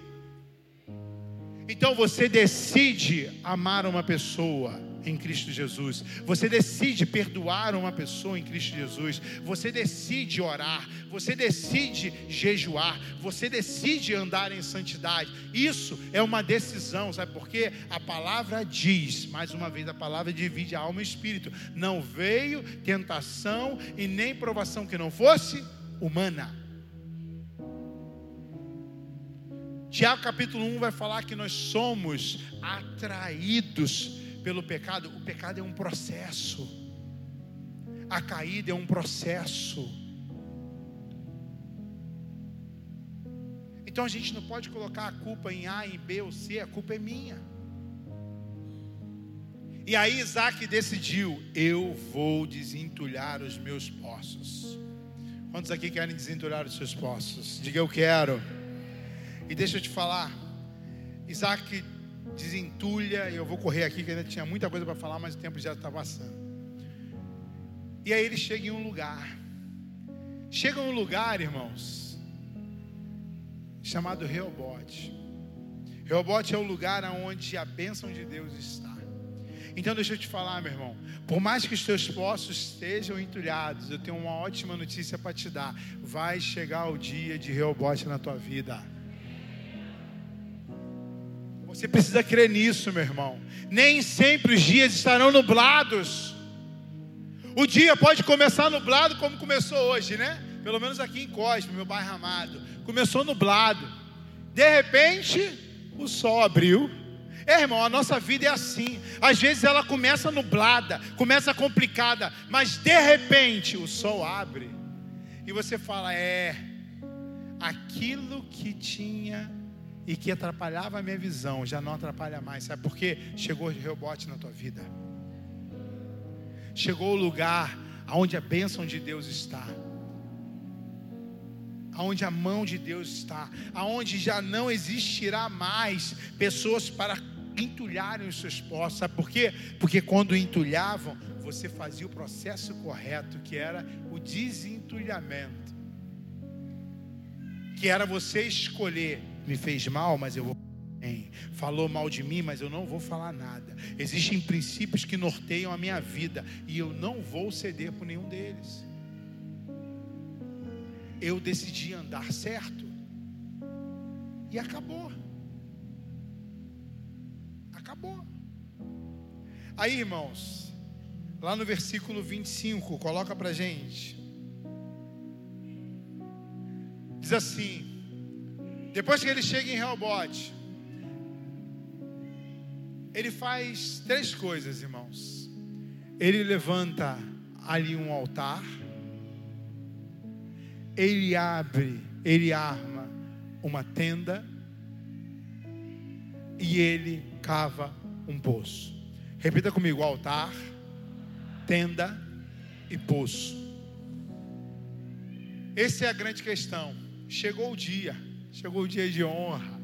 Então você decide amar uma pessoa em Cristo Jesus. Você decide perdoar uma pessoa em Cristo Jesus. Você decide orar. Você decide jejuar. Você decide andar em santidade. Isso é uma decisão, sabe por quê? A palavra diz, mais uma vez, a palavra divide a alma e o espírito. Não veio tentação e nem provação que não fosse humana. Tiago capítulo 1 vai falar que nós somos atraídos pelo pecado. O pecado é um processo. A caída é um processo. Então a gente não pode colocar a culpa em A, em B ou C, a culpa é minha. E aí Isaac decidiu: eu vou desentulhar os meus poços. Quantos aqui querem desentulhar os seus poços? Diga eu quero. E deixa eu te falar, Isaac desentulha, eu vou correr aqui que ainda tinha muita coisa para falar, mas o tempo já está passando. E aí ele chega em um lugar. Chega em um lugar, irmãos, chamado Reobote. Reobote é o lugar onde a bênção de Deus está. Então deixa eu te falar, meu irmão. Por mais que os teus poços estejam entulhados, eu tenho uma ótima notícia para te dar. Vai chegar o dia de Reobote na tua vida. Você precisa crer nisso, meu irmão. Nem sempre os dias estarão nublados. O dia pode começar nublado como começou hoje, né? Pelo menos aqui em Cosme, meu bairro amado. Começou nublado. De repente, o sol abriu. É, irmão, a nossa vida é assim. Às vezes ela começa nublada, começa complicada, mas de repente o sol abre. E você fala: é, aquilo que tinha e que atrapalhava a minha visão, já não atrapalha mais. Sabe por quê? Chegou o rebote na tua vida. Chegou o lugar onde a bênção de Deus está. Aonde a mão de Deus está, aonde já não existirá mais pessoas para entulharem os seus poços. Sabe por quê? Porque quando entulhavam, você fazia o processo correto, que era o desentulhamento. Que era você escolher, me fez mal, mas eu vou bem. Falou mal de mim, mas eu não vou falar nada. Existem princípios que norteiam a minha vida e eu não vou ceder por nenhum deles. Eu decidi andar certo e acabou. Acabou. Aí, irmãos, lá no versículo 25, coloca pra gente. Diz assim: Depois que ele chega em Reobote, ele faz três coisas, irmãos. Ele levanta ali um altar, ele abre, ele arma uma tenda e ele cava um poço. Repita comigo: altar, tenda e poço. Essa é a grande questão. Chegou o dia, chegou o dia de honra.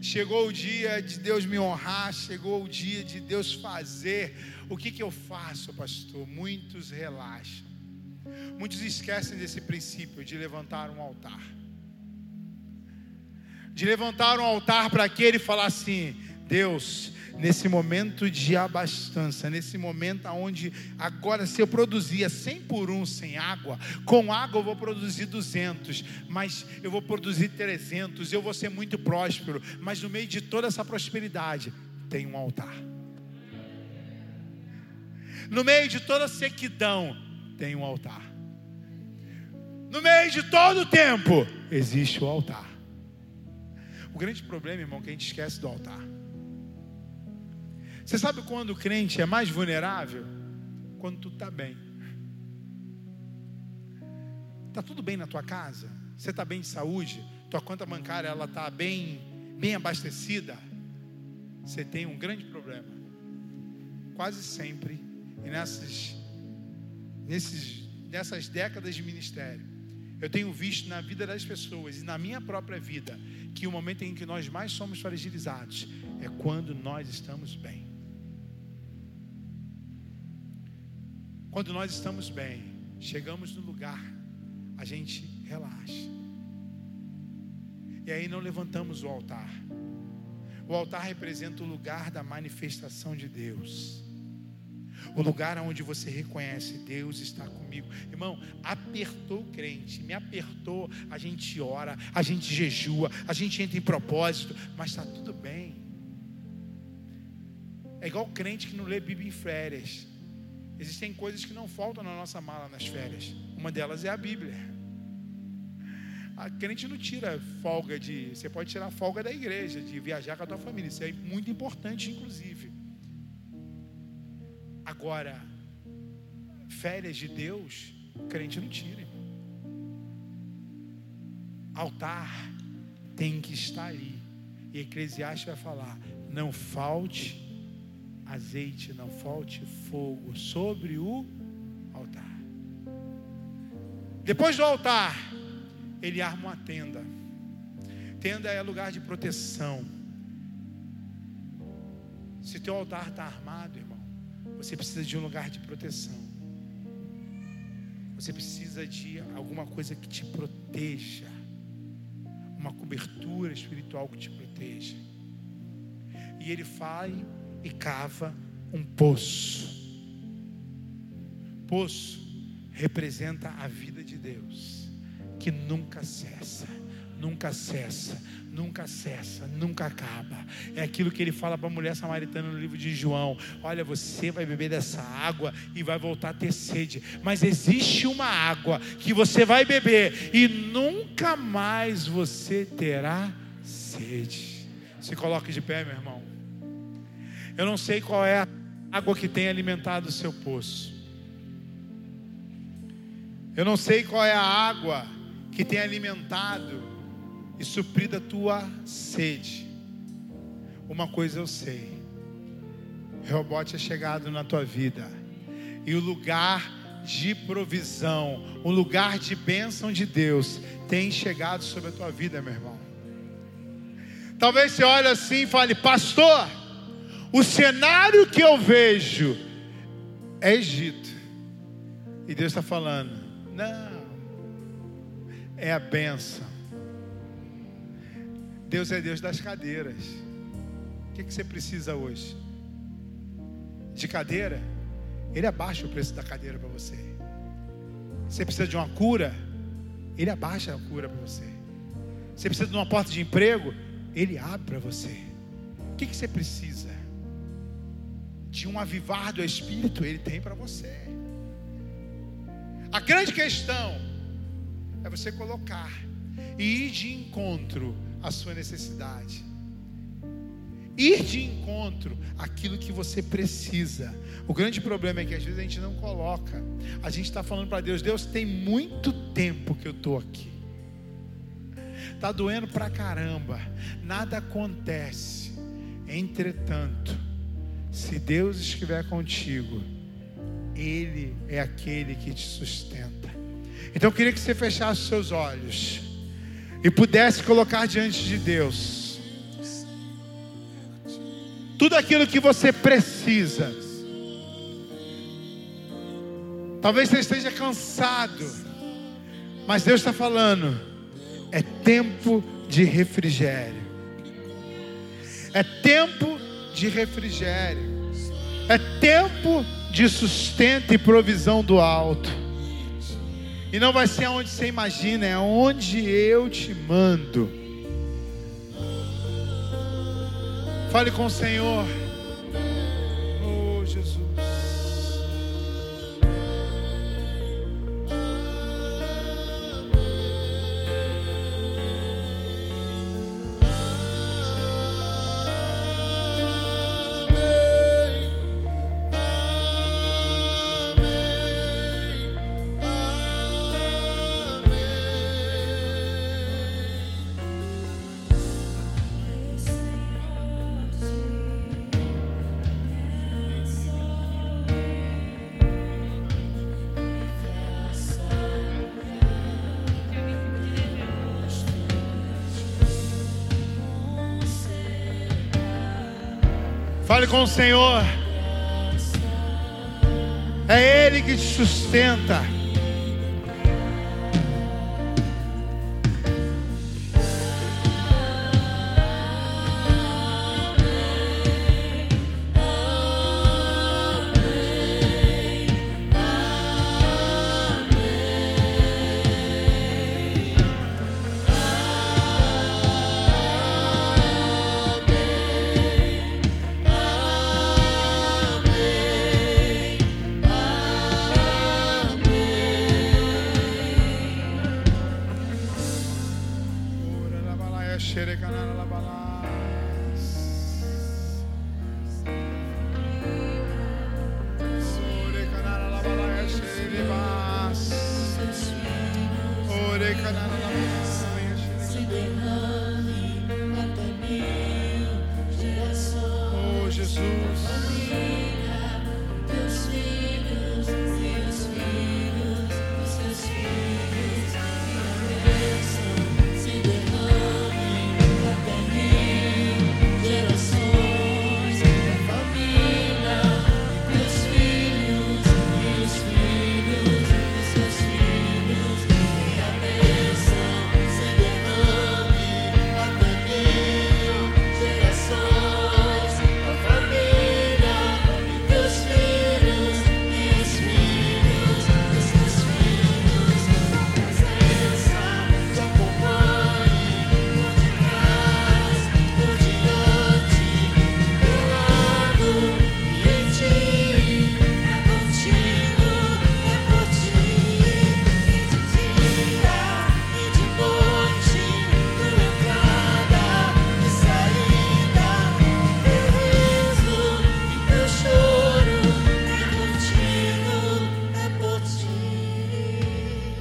Chegou o dia de Deus me honrar, chegou o dia de Deus fazer. O que, que eu faço, pastor? Muitos relaxam. Muitos esquecem desse princípio de levantar um altar. De levantar um altar para aquele e falar assim: Deus, nesse momento de abastança, nesse momento onde agora se eu produzia 100 por 1 sem água, com água eu vou produzir 200, mas eu vou produzir 300, eu vou ser muito próspero, mas no meio de toda essa prosperidade tem um altar. No meio de toda sequidão tem um altar. No meio de todo o tempo existe o altar. O grande problema, irmão, é que a gente esquece do altar. Você sabe quando o crente é mais vulnerável? Quando tu está bem. Está tudo bem na tua casa? Você está bem de saúde? Tua conta bancária ela está bem, bem abastecida? Você tem um grande problema. Quase sempre, e nessas, nesses, nessas décadas de ministério, eu tenho visto na vida das pessoas e na minha própria vida que o momento em que nós mais somos fragilizados é quando nós estamos bem. Quando nós estamos bem, chegamos no lugar, a gente relaxa. E aí não levantamos o altar. O altar representa o lugar da manifestação de Deus. O lugar onde você reconhece Deus está comigo. Irmão, apertou o crente, me apertou. A gente ora, a gente jejua, a gente entra em propósito, mas está tudo bem. É igual crente que não lê Bíblia em férias. Existem coisas que não faltam na nossa mala nas férias. Uma delas é a Bíblia. A crente não tira folga de. Você pode tirar folga da igreja, de viajar com a tua família. Isso é muito importante, inclusive. Agora, férias de Deus, crente não tira. Altar tem que estar ali. E Eclesiastes vai falar: não falte azeite, não falte fogo sobre o altar. Depois do altar, ele arma uma tenda. Tenda é lugar de proteção. Se teu altar está armado, irmão, você precisa de um lugar de proteção. Você precisa de alguma coisa que te proteja. Uma cobertura espiritual que te proteja. E ele fala e cava um poço. Poço representa a vida de Deus, que nunca cessa, nunca cessa, nunca cessa, nunca acaba. É aquilo que ele fala para a mulher samaritana no livro de João: Olha, você vai beber dessa água e vai voltar a ter sede, mas existe uma água que você vai beber e nunca mais você terá sede. Se coloque de pé, meu irmão. Eu não sei qual é a água que tem alimentado o seu poço. Eu não sei qual é a água que tem alimentado e suprida a tua sede. Uma coisa eu sei: Reobote é chegado na tua vida, e o lugar de provisão, o lugar de bênção de Deus tem chegado sobre a tua vida, meu irmão. Talvez você olhe assim e fale, pastor, o cenário que eu vejo é Egito. E Deus está falando, não, é a benção. Deus é Deus das cadeiras. O que, que você precisa hoje? De cadeira? Ele abaixa o preço da cadeira para você. Você precisa de uma cura? Ele abaixa a cura para você. Você precisa de uma porta de emprego? Ele abre para você. O que, que você precisa? De um avivar do Espírito? Ele tem para você. A grande questão é você colocar e ir de encontro à sua necessidade. Ir de encontro àquilo que você precisa. O grande problema é que às vezes a gente não coloca. A gente está falando para Deus: Deus, tem muito tempo que eu estou aqui. Está doendo pra caramba. Nada acontece. Entretanto, se Deus estiver contigo, Ele é aquele que te sustenta. Então eu queria que você fechasse seus olhos e pudesse colocar diante de Deus tudo aquilo que você precisa. Talvez você esteja cansado, mas Deus está falando: é tempo de refrigério, é tempo de refrigério, é tempo de sustento e provisão do alto. E não vai ser aonde você imagina, é onde eu te mando. Fale com o Senhor. Fale com o Senhor. É Ele que te sustenta.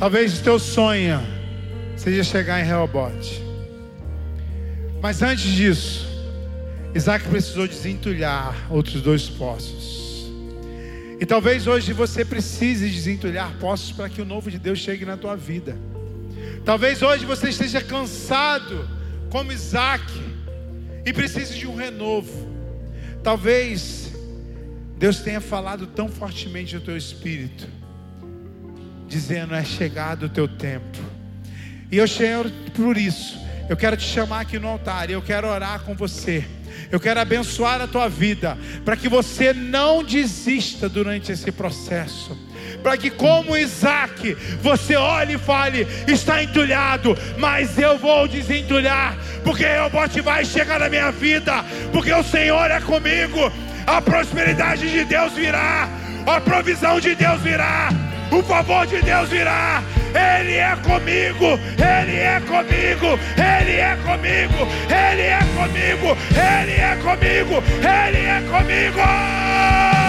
Talvez o teu sonho seja chegar em Rehobote. Mas antes disso, Isaac precisou desentulhar outros dois poços. E talvez hoje você precise desentulhar poços para que o novo de Deus chegue na tua vida. Talvez hoje você esteja cansado, como Isaac, e precise de um renovo. Talvez Deus tenha falado tão fortemente no teu espírito, dizendo: é chegado o teu tempo. E eu chego por isso. Eu quero te chamar aqui no altar eu quero orar com você. Eu quero abençoar a tua vida, para que você não desista durante esse processo. Para que, como Isaac, você olhe e fale: está entulhado, mas eu vou desentulhar, porque o bote vai chegar na minha vida, porque o Senhor é comigo, a prosperidade de Deus virá, a provisão de Deus virá, o favor de Deus virá. Ele é comigo, Ele é comigo, Ele é comigo, Ele é comigo, Ele é comigo, Ele é comigo. Oh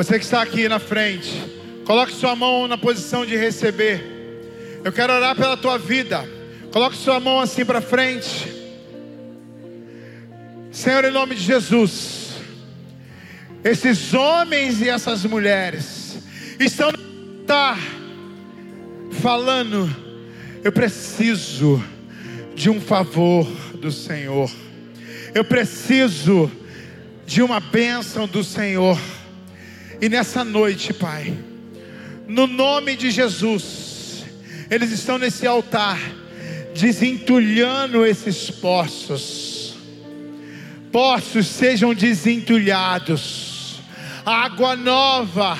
Você que está aqui na frente, coloque sua mão na posição de receber. Eu quero orar pela tua vida. Coloque sua mão assim para frente. Senhor, em nome de Jesus, esses homens e essas mulheres estão altar falando, eu preciso de um favor do Senhor. Eu preciso de uma bênção do Senhor. E nessa noite, Pai, no nome de Jesus, eles estão nesse altar, desentulhando esses poços. Poços sejam desentulhados. Água nova,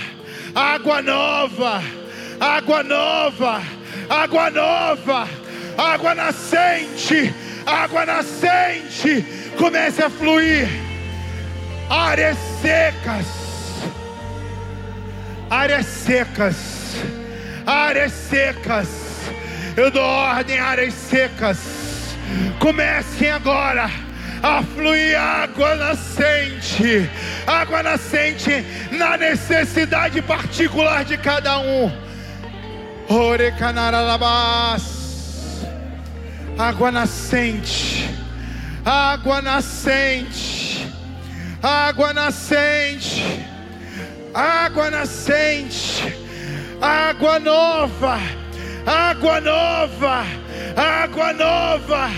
água nova, água nova, água nova, água nascente, água nascente, comece a fluir. Áreas secas áreas secas, áreas secas. Eu dou ordem, áreas secas. Comecem agora a fluir água nascente, água nascente na necessidade particular de cada um. Orecanaralabás, água nascente, água nascente, água nascente, água nascente, água nova, água nova, água nova,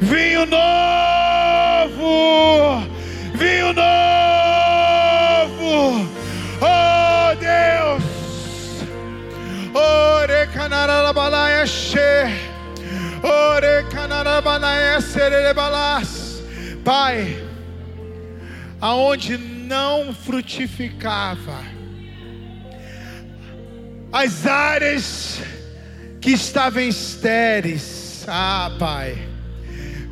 vinho novo, vinho novo, oh Deus, ore canarabalaia she, ore canarabalaia sererebalas, Pai, aonde não frutificava, as áreas que estavam estéreis, ah, Pai,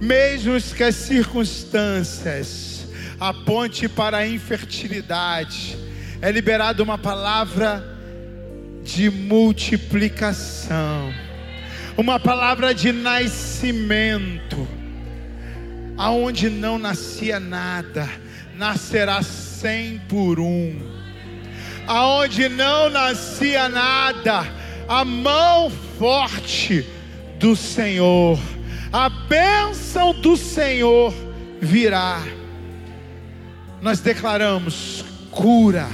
mesmo que as circunstâncias aponte para a infertilidade, é liberada uma palavra de multiplicação, uma palavra de nascimento, aonde não nascia nada, nascerá cem por um, aonde não nascia nada, a mão forte do Senhor, a bênção do Senhor virá. Nós declaramos cura,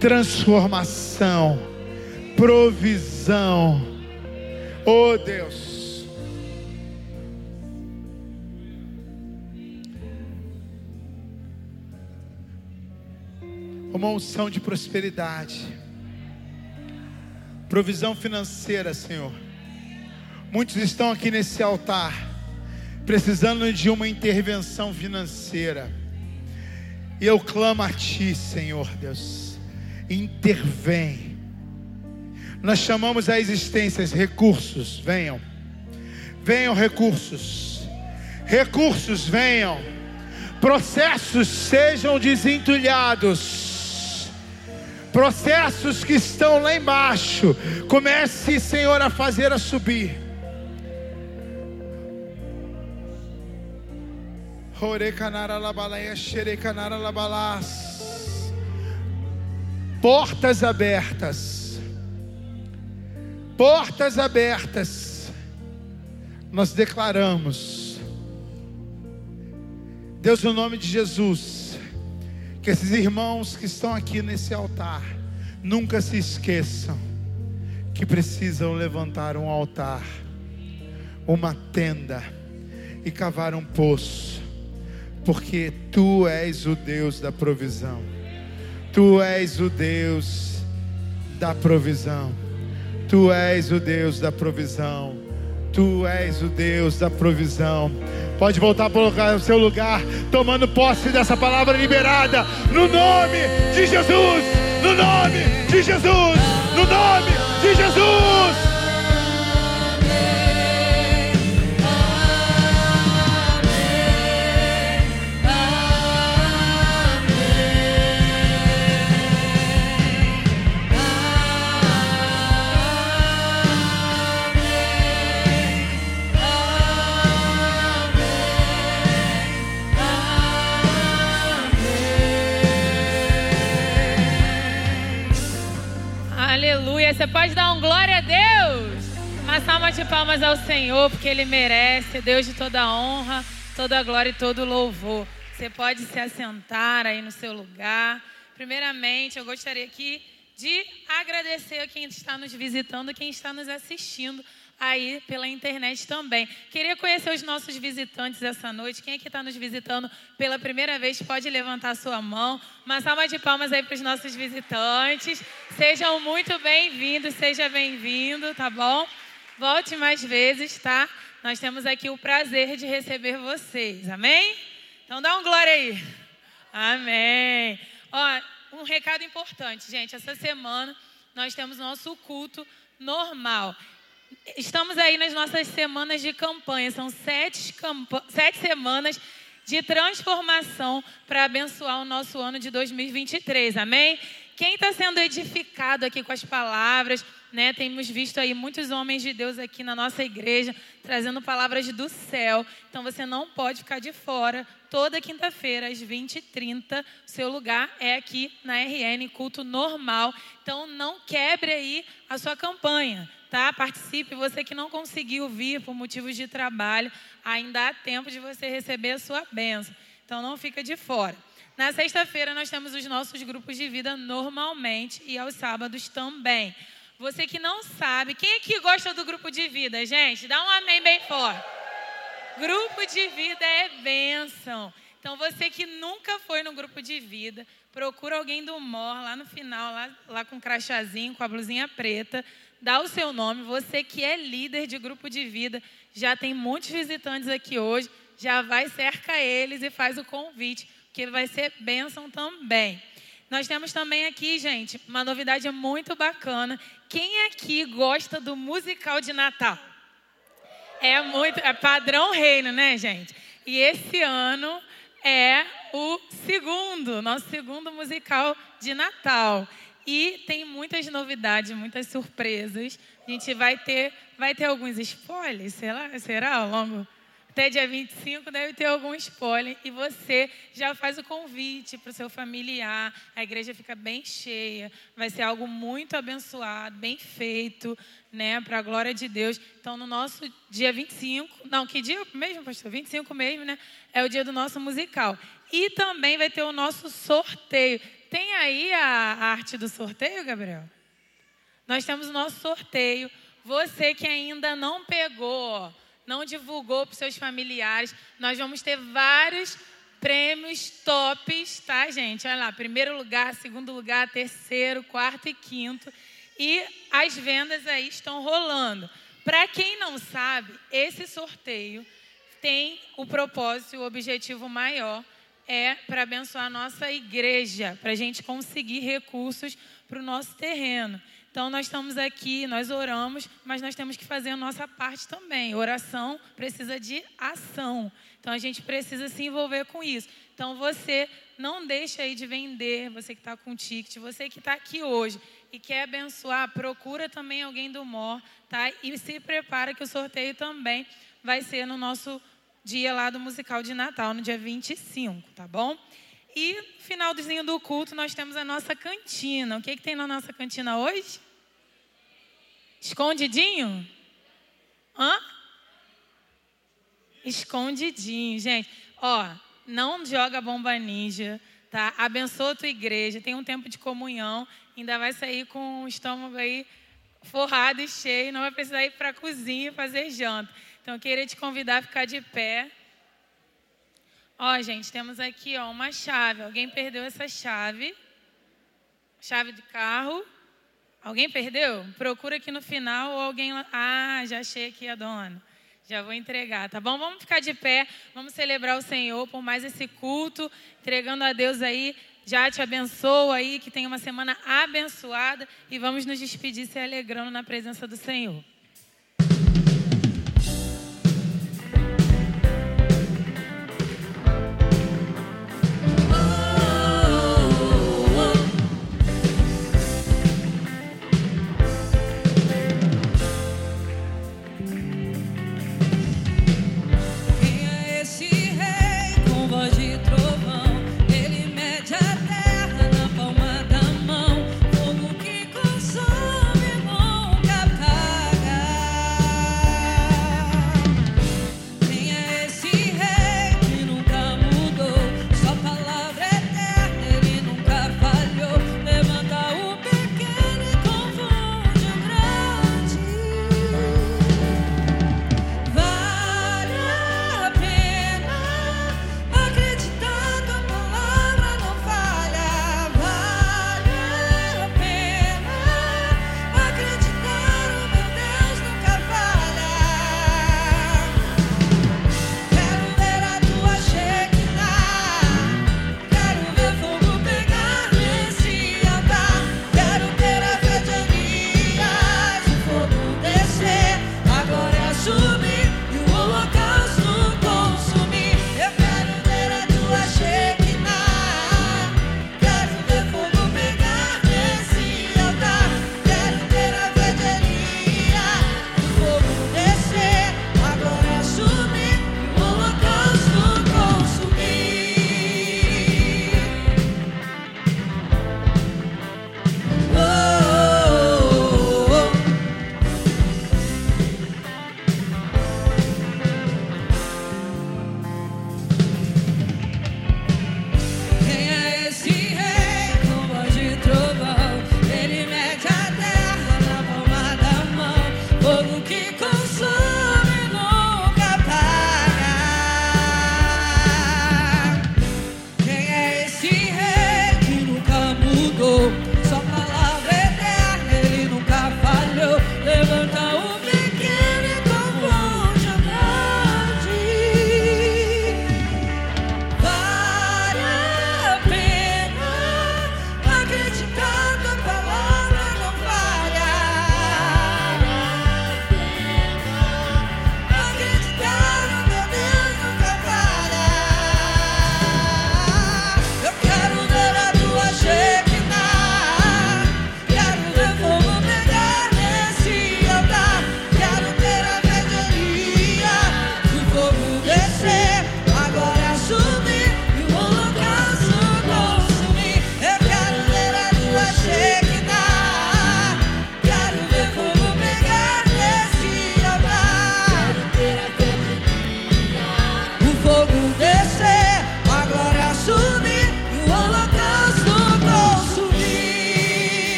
transformação, provisão. Oh Deus. Uma unção de prosperidade, provisão financeira, Senhor. Muitos estão aqui nesse altar, precisando de uma intervenção financeira. E eu clamo a Ti, Senhor Deus, intervém. Nós chamamos a existência recursos, venham, venham recursos, recursos venham, processos sejam desentulhados, processos que estão lá embaixo, comece, Senhor, a fazer a subir. Portas abertas. Portas abertas. Nós declaramos. Deus, no nome de Jesus, que esses irmãos que estão aqui nesse altar nunca se esqueçam que precisam levantar um altar, uma tenda e cavar um poço porque tu és o Deus da provisão. Tu és o Deus da provisão. Tu és o Deus da provisão. Tu és o Deus da provisão. Pode voltar para o seu lugar, tomando posse dessa palavra liberada, no nome de Jesus, no nome de Jesus, no nome de Jesus. Pode dar um glória a Deus. Uma salva de palmas ao Senhor, porque Ele merece. Deus de toda honra, toda glória e todo louvor. Você pode se assentar aí no seu lugar. Primeiramente, eu gostaria aqui de agradecer a quem está nos visitando, quem está nos assistindo aí pela internet também. Queria conhecer os nossos visitantes essa noite. Quem é que está nos visitando pela primeira vez pode levantar sua mão. Uma salva de palmas aí para os nossos visitantes. Sejam muito bem-vindos, seja bem-vindo, tá bom? Volte mais vezes, tá? Nós temos aqui o prazer de receber vocês, amém? Então dá um glória aí. Amém. Ó, um recado importante, gente. Essa semana nós temos nosso culto normal. Estamos aí nas nossas semanas de campanha. São sete, sete semanas de transformação para abençoar o nosso ano de 2023. Amém? quem está sendo edificado aqui com as palavras, né? Temos visto aí muitos homens de Deus aqui na nossa igreja trazendo palavras do céu. Então você não pode ficar de fora. Toda quinta-feira, às 20h30, seu lugar é aqui na RN, culto normal. Então não quebre aí a sua campanha, tá? Participe. Você que não conseguiu vir por motivos de trabalho, ainda há tempo de você receber a sua bênção. Então não fica de fora. Na sexta-feira nós temos os nossos grupos de vida normalmente e aos sábados também. Você que não sabe, quem aqui gosta do grupo de vida, gente? Dá um amém bem forte. Grupo de vida é bênção. Então você que nunca foi no grupo de vida, procura alguém do MOR lá no final, lá, lá com o crachazinho, com a blusinha preta, dá o seu nome. Você que é líder de grupo de vida, já tem muitos visitantes aqui hoje, já vai cerca eles e faz o convite que vai ser bênção também. Nós temos também aqui, gente, uma novidade muito bacana. Quem aqui gosta do musical de Natal? É muito, é padrão reino, né, gente? E esse ano é o segundo, nosso segundo musical de Natal. E tem muitas novidades, muitas surpresas. A gente vai ter, vai ter alguns spoilers, será, será ao longo até dia 25 deve ter algum spoiler e você já faz o convite para o seu familiar. A igreja fica bem cheia, vai ser algo muito abençoado, bem feito, né, para a glória de Deus. Então, no nosso dia 25, não, que dia mesmo, pastor? 25 mesmo, né? É o dia do nosso musical. E também vai ter o nosso sorteio. Tem aí a, arte do sorteio, Gabriel? Nós temos o nosso sorteio. Você que ainda não pegou, não divulgou para seus familiares. Nós vamos ter vários prêmios tops, tá, gente? Olha lá, primeiro lugar, segundo lugar, terceiro, quarto e quinto. E as vendas aí estão rolando. Para quem não sabe, esse sorteio tem o propósito, o objetivo maior é para abençoar a nossa igreja, para a gente conseguir recursos para o nosso terreno. Então, nós estamos aqui, nós oramos, mas nós temos que fazer a nossa parte também. Oração precisa de ação. Então, a gente precisa se envolver com isso. Então, você não deixa aí de vender, você que está com ticket, você que está aqui hoje e quer abençoar, procura também alguém do MOR, tá? E se prepara que o sorteio também vai ser no nosso dia lá do musical de Natal, no dia 25, tá bom? E finalzinho do culto nós temos a nossa cantina. O que, que tem na nossa cantina hoje? Escondidinho? Hã? Escondidinho, gente. Ó, não joga bomba ninja, tá? Abençoa a tua igreja, tem um tempo de comunhão, ainda vai sair com o estômago aí forrado e cheio, não vai precisar ir para a cozinha fazer janta. Então, eu queria te convidar a ficar de pé. Ó, gente, temos aqui ó, uma chave. Alguém perdeu essa chave? Chave de carro. Alguém perdeu? Procura aqui no final ou alguém. Ah, já achei aqui a dona. Já vou entregar, tá bom? Vamos ficar de pé, vamos celebrar o Senhor por mais esse culto, entregando a Deus aí. Já te abençoa aí, que tenha uma semana abençoada e vamos nos despedir se alegrando na presença do Senhor.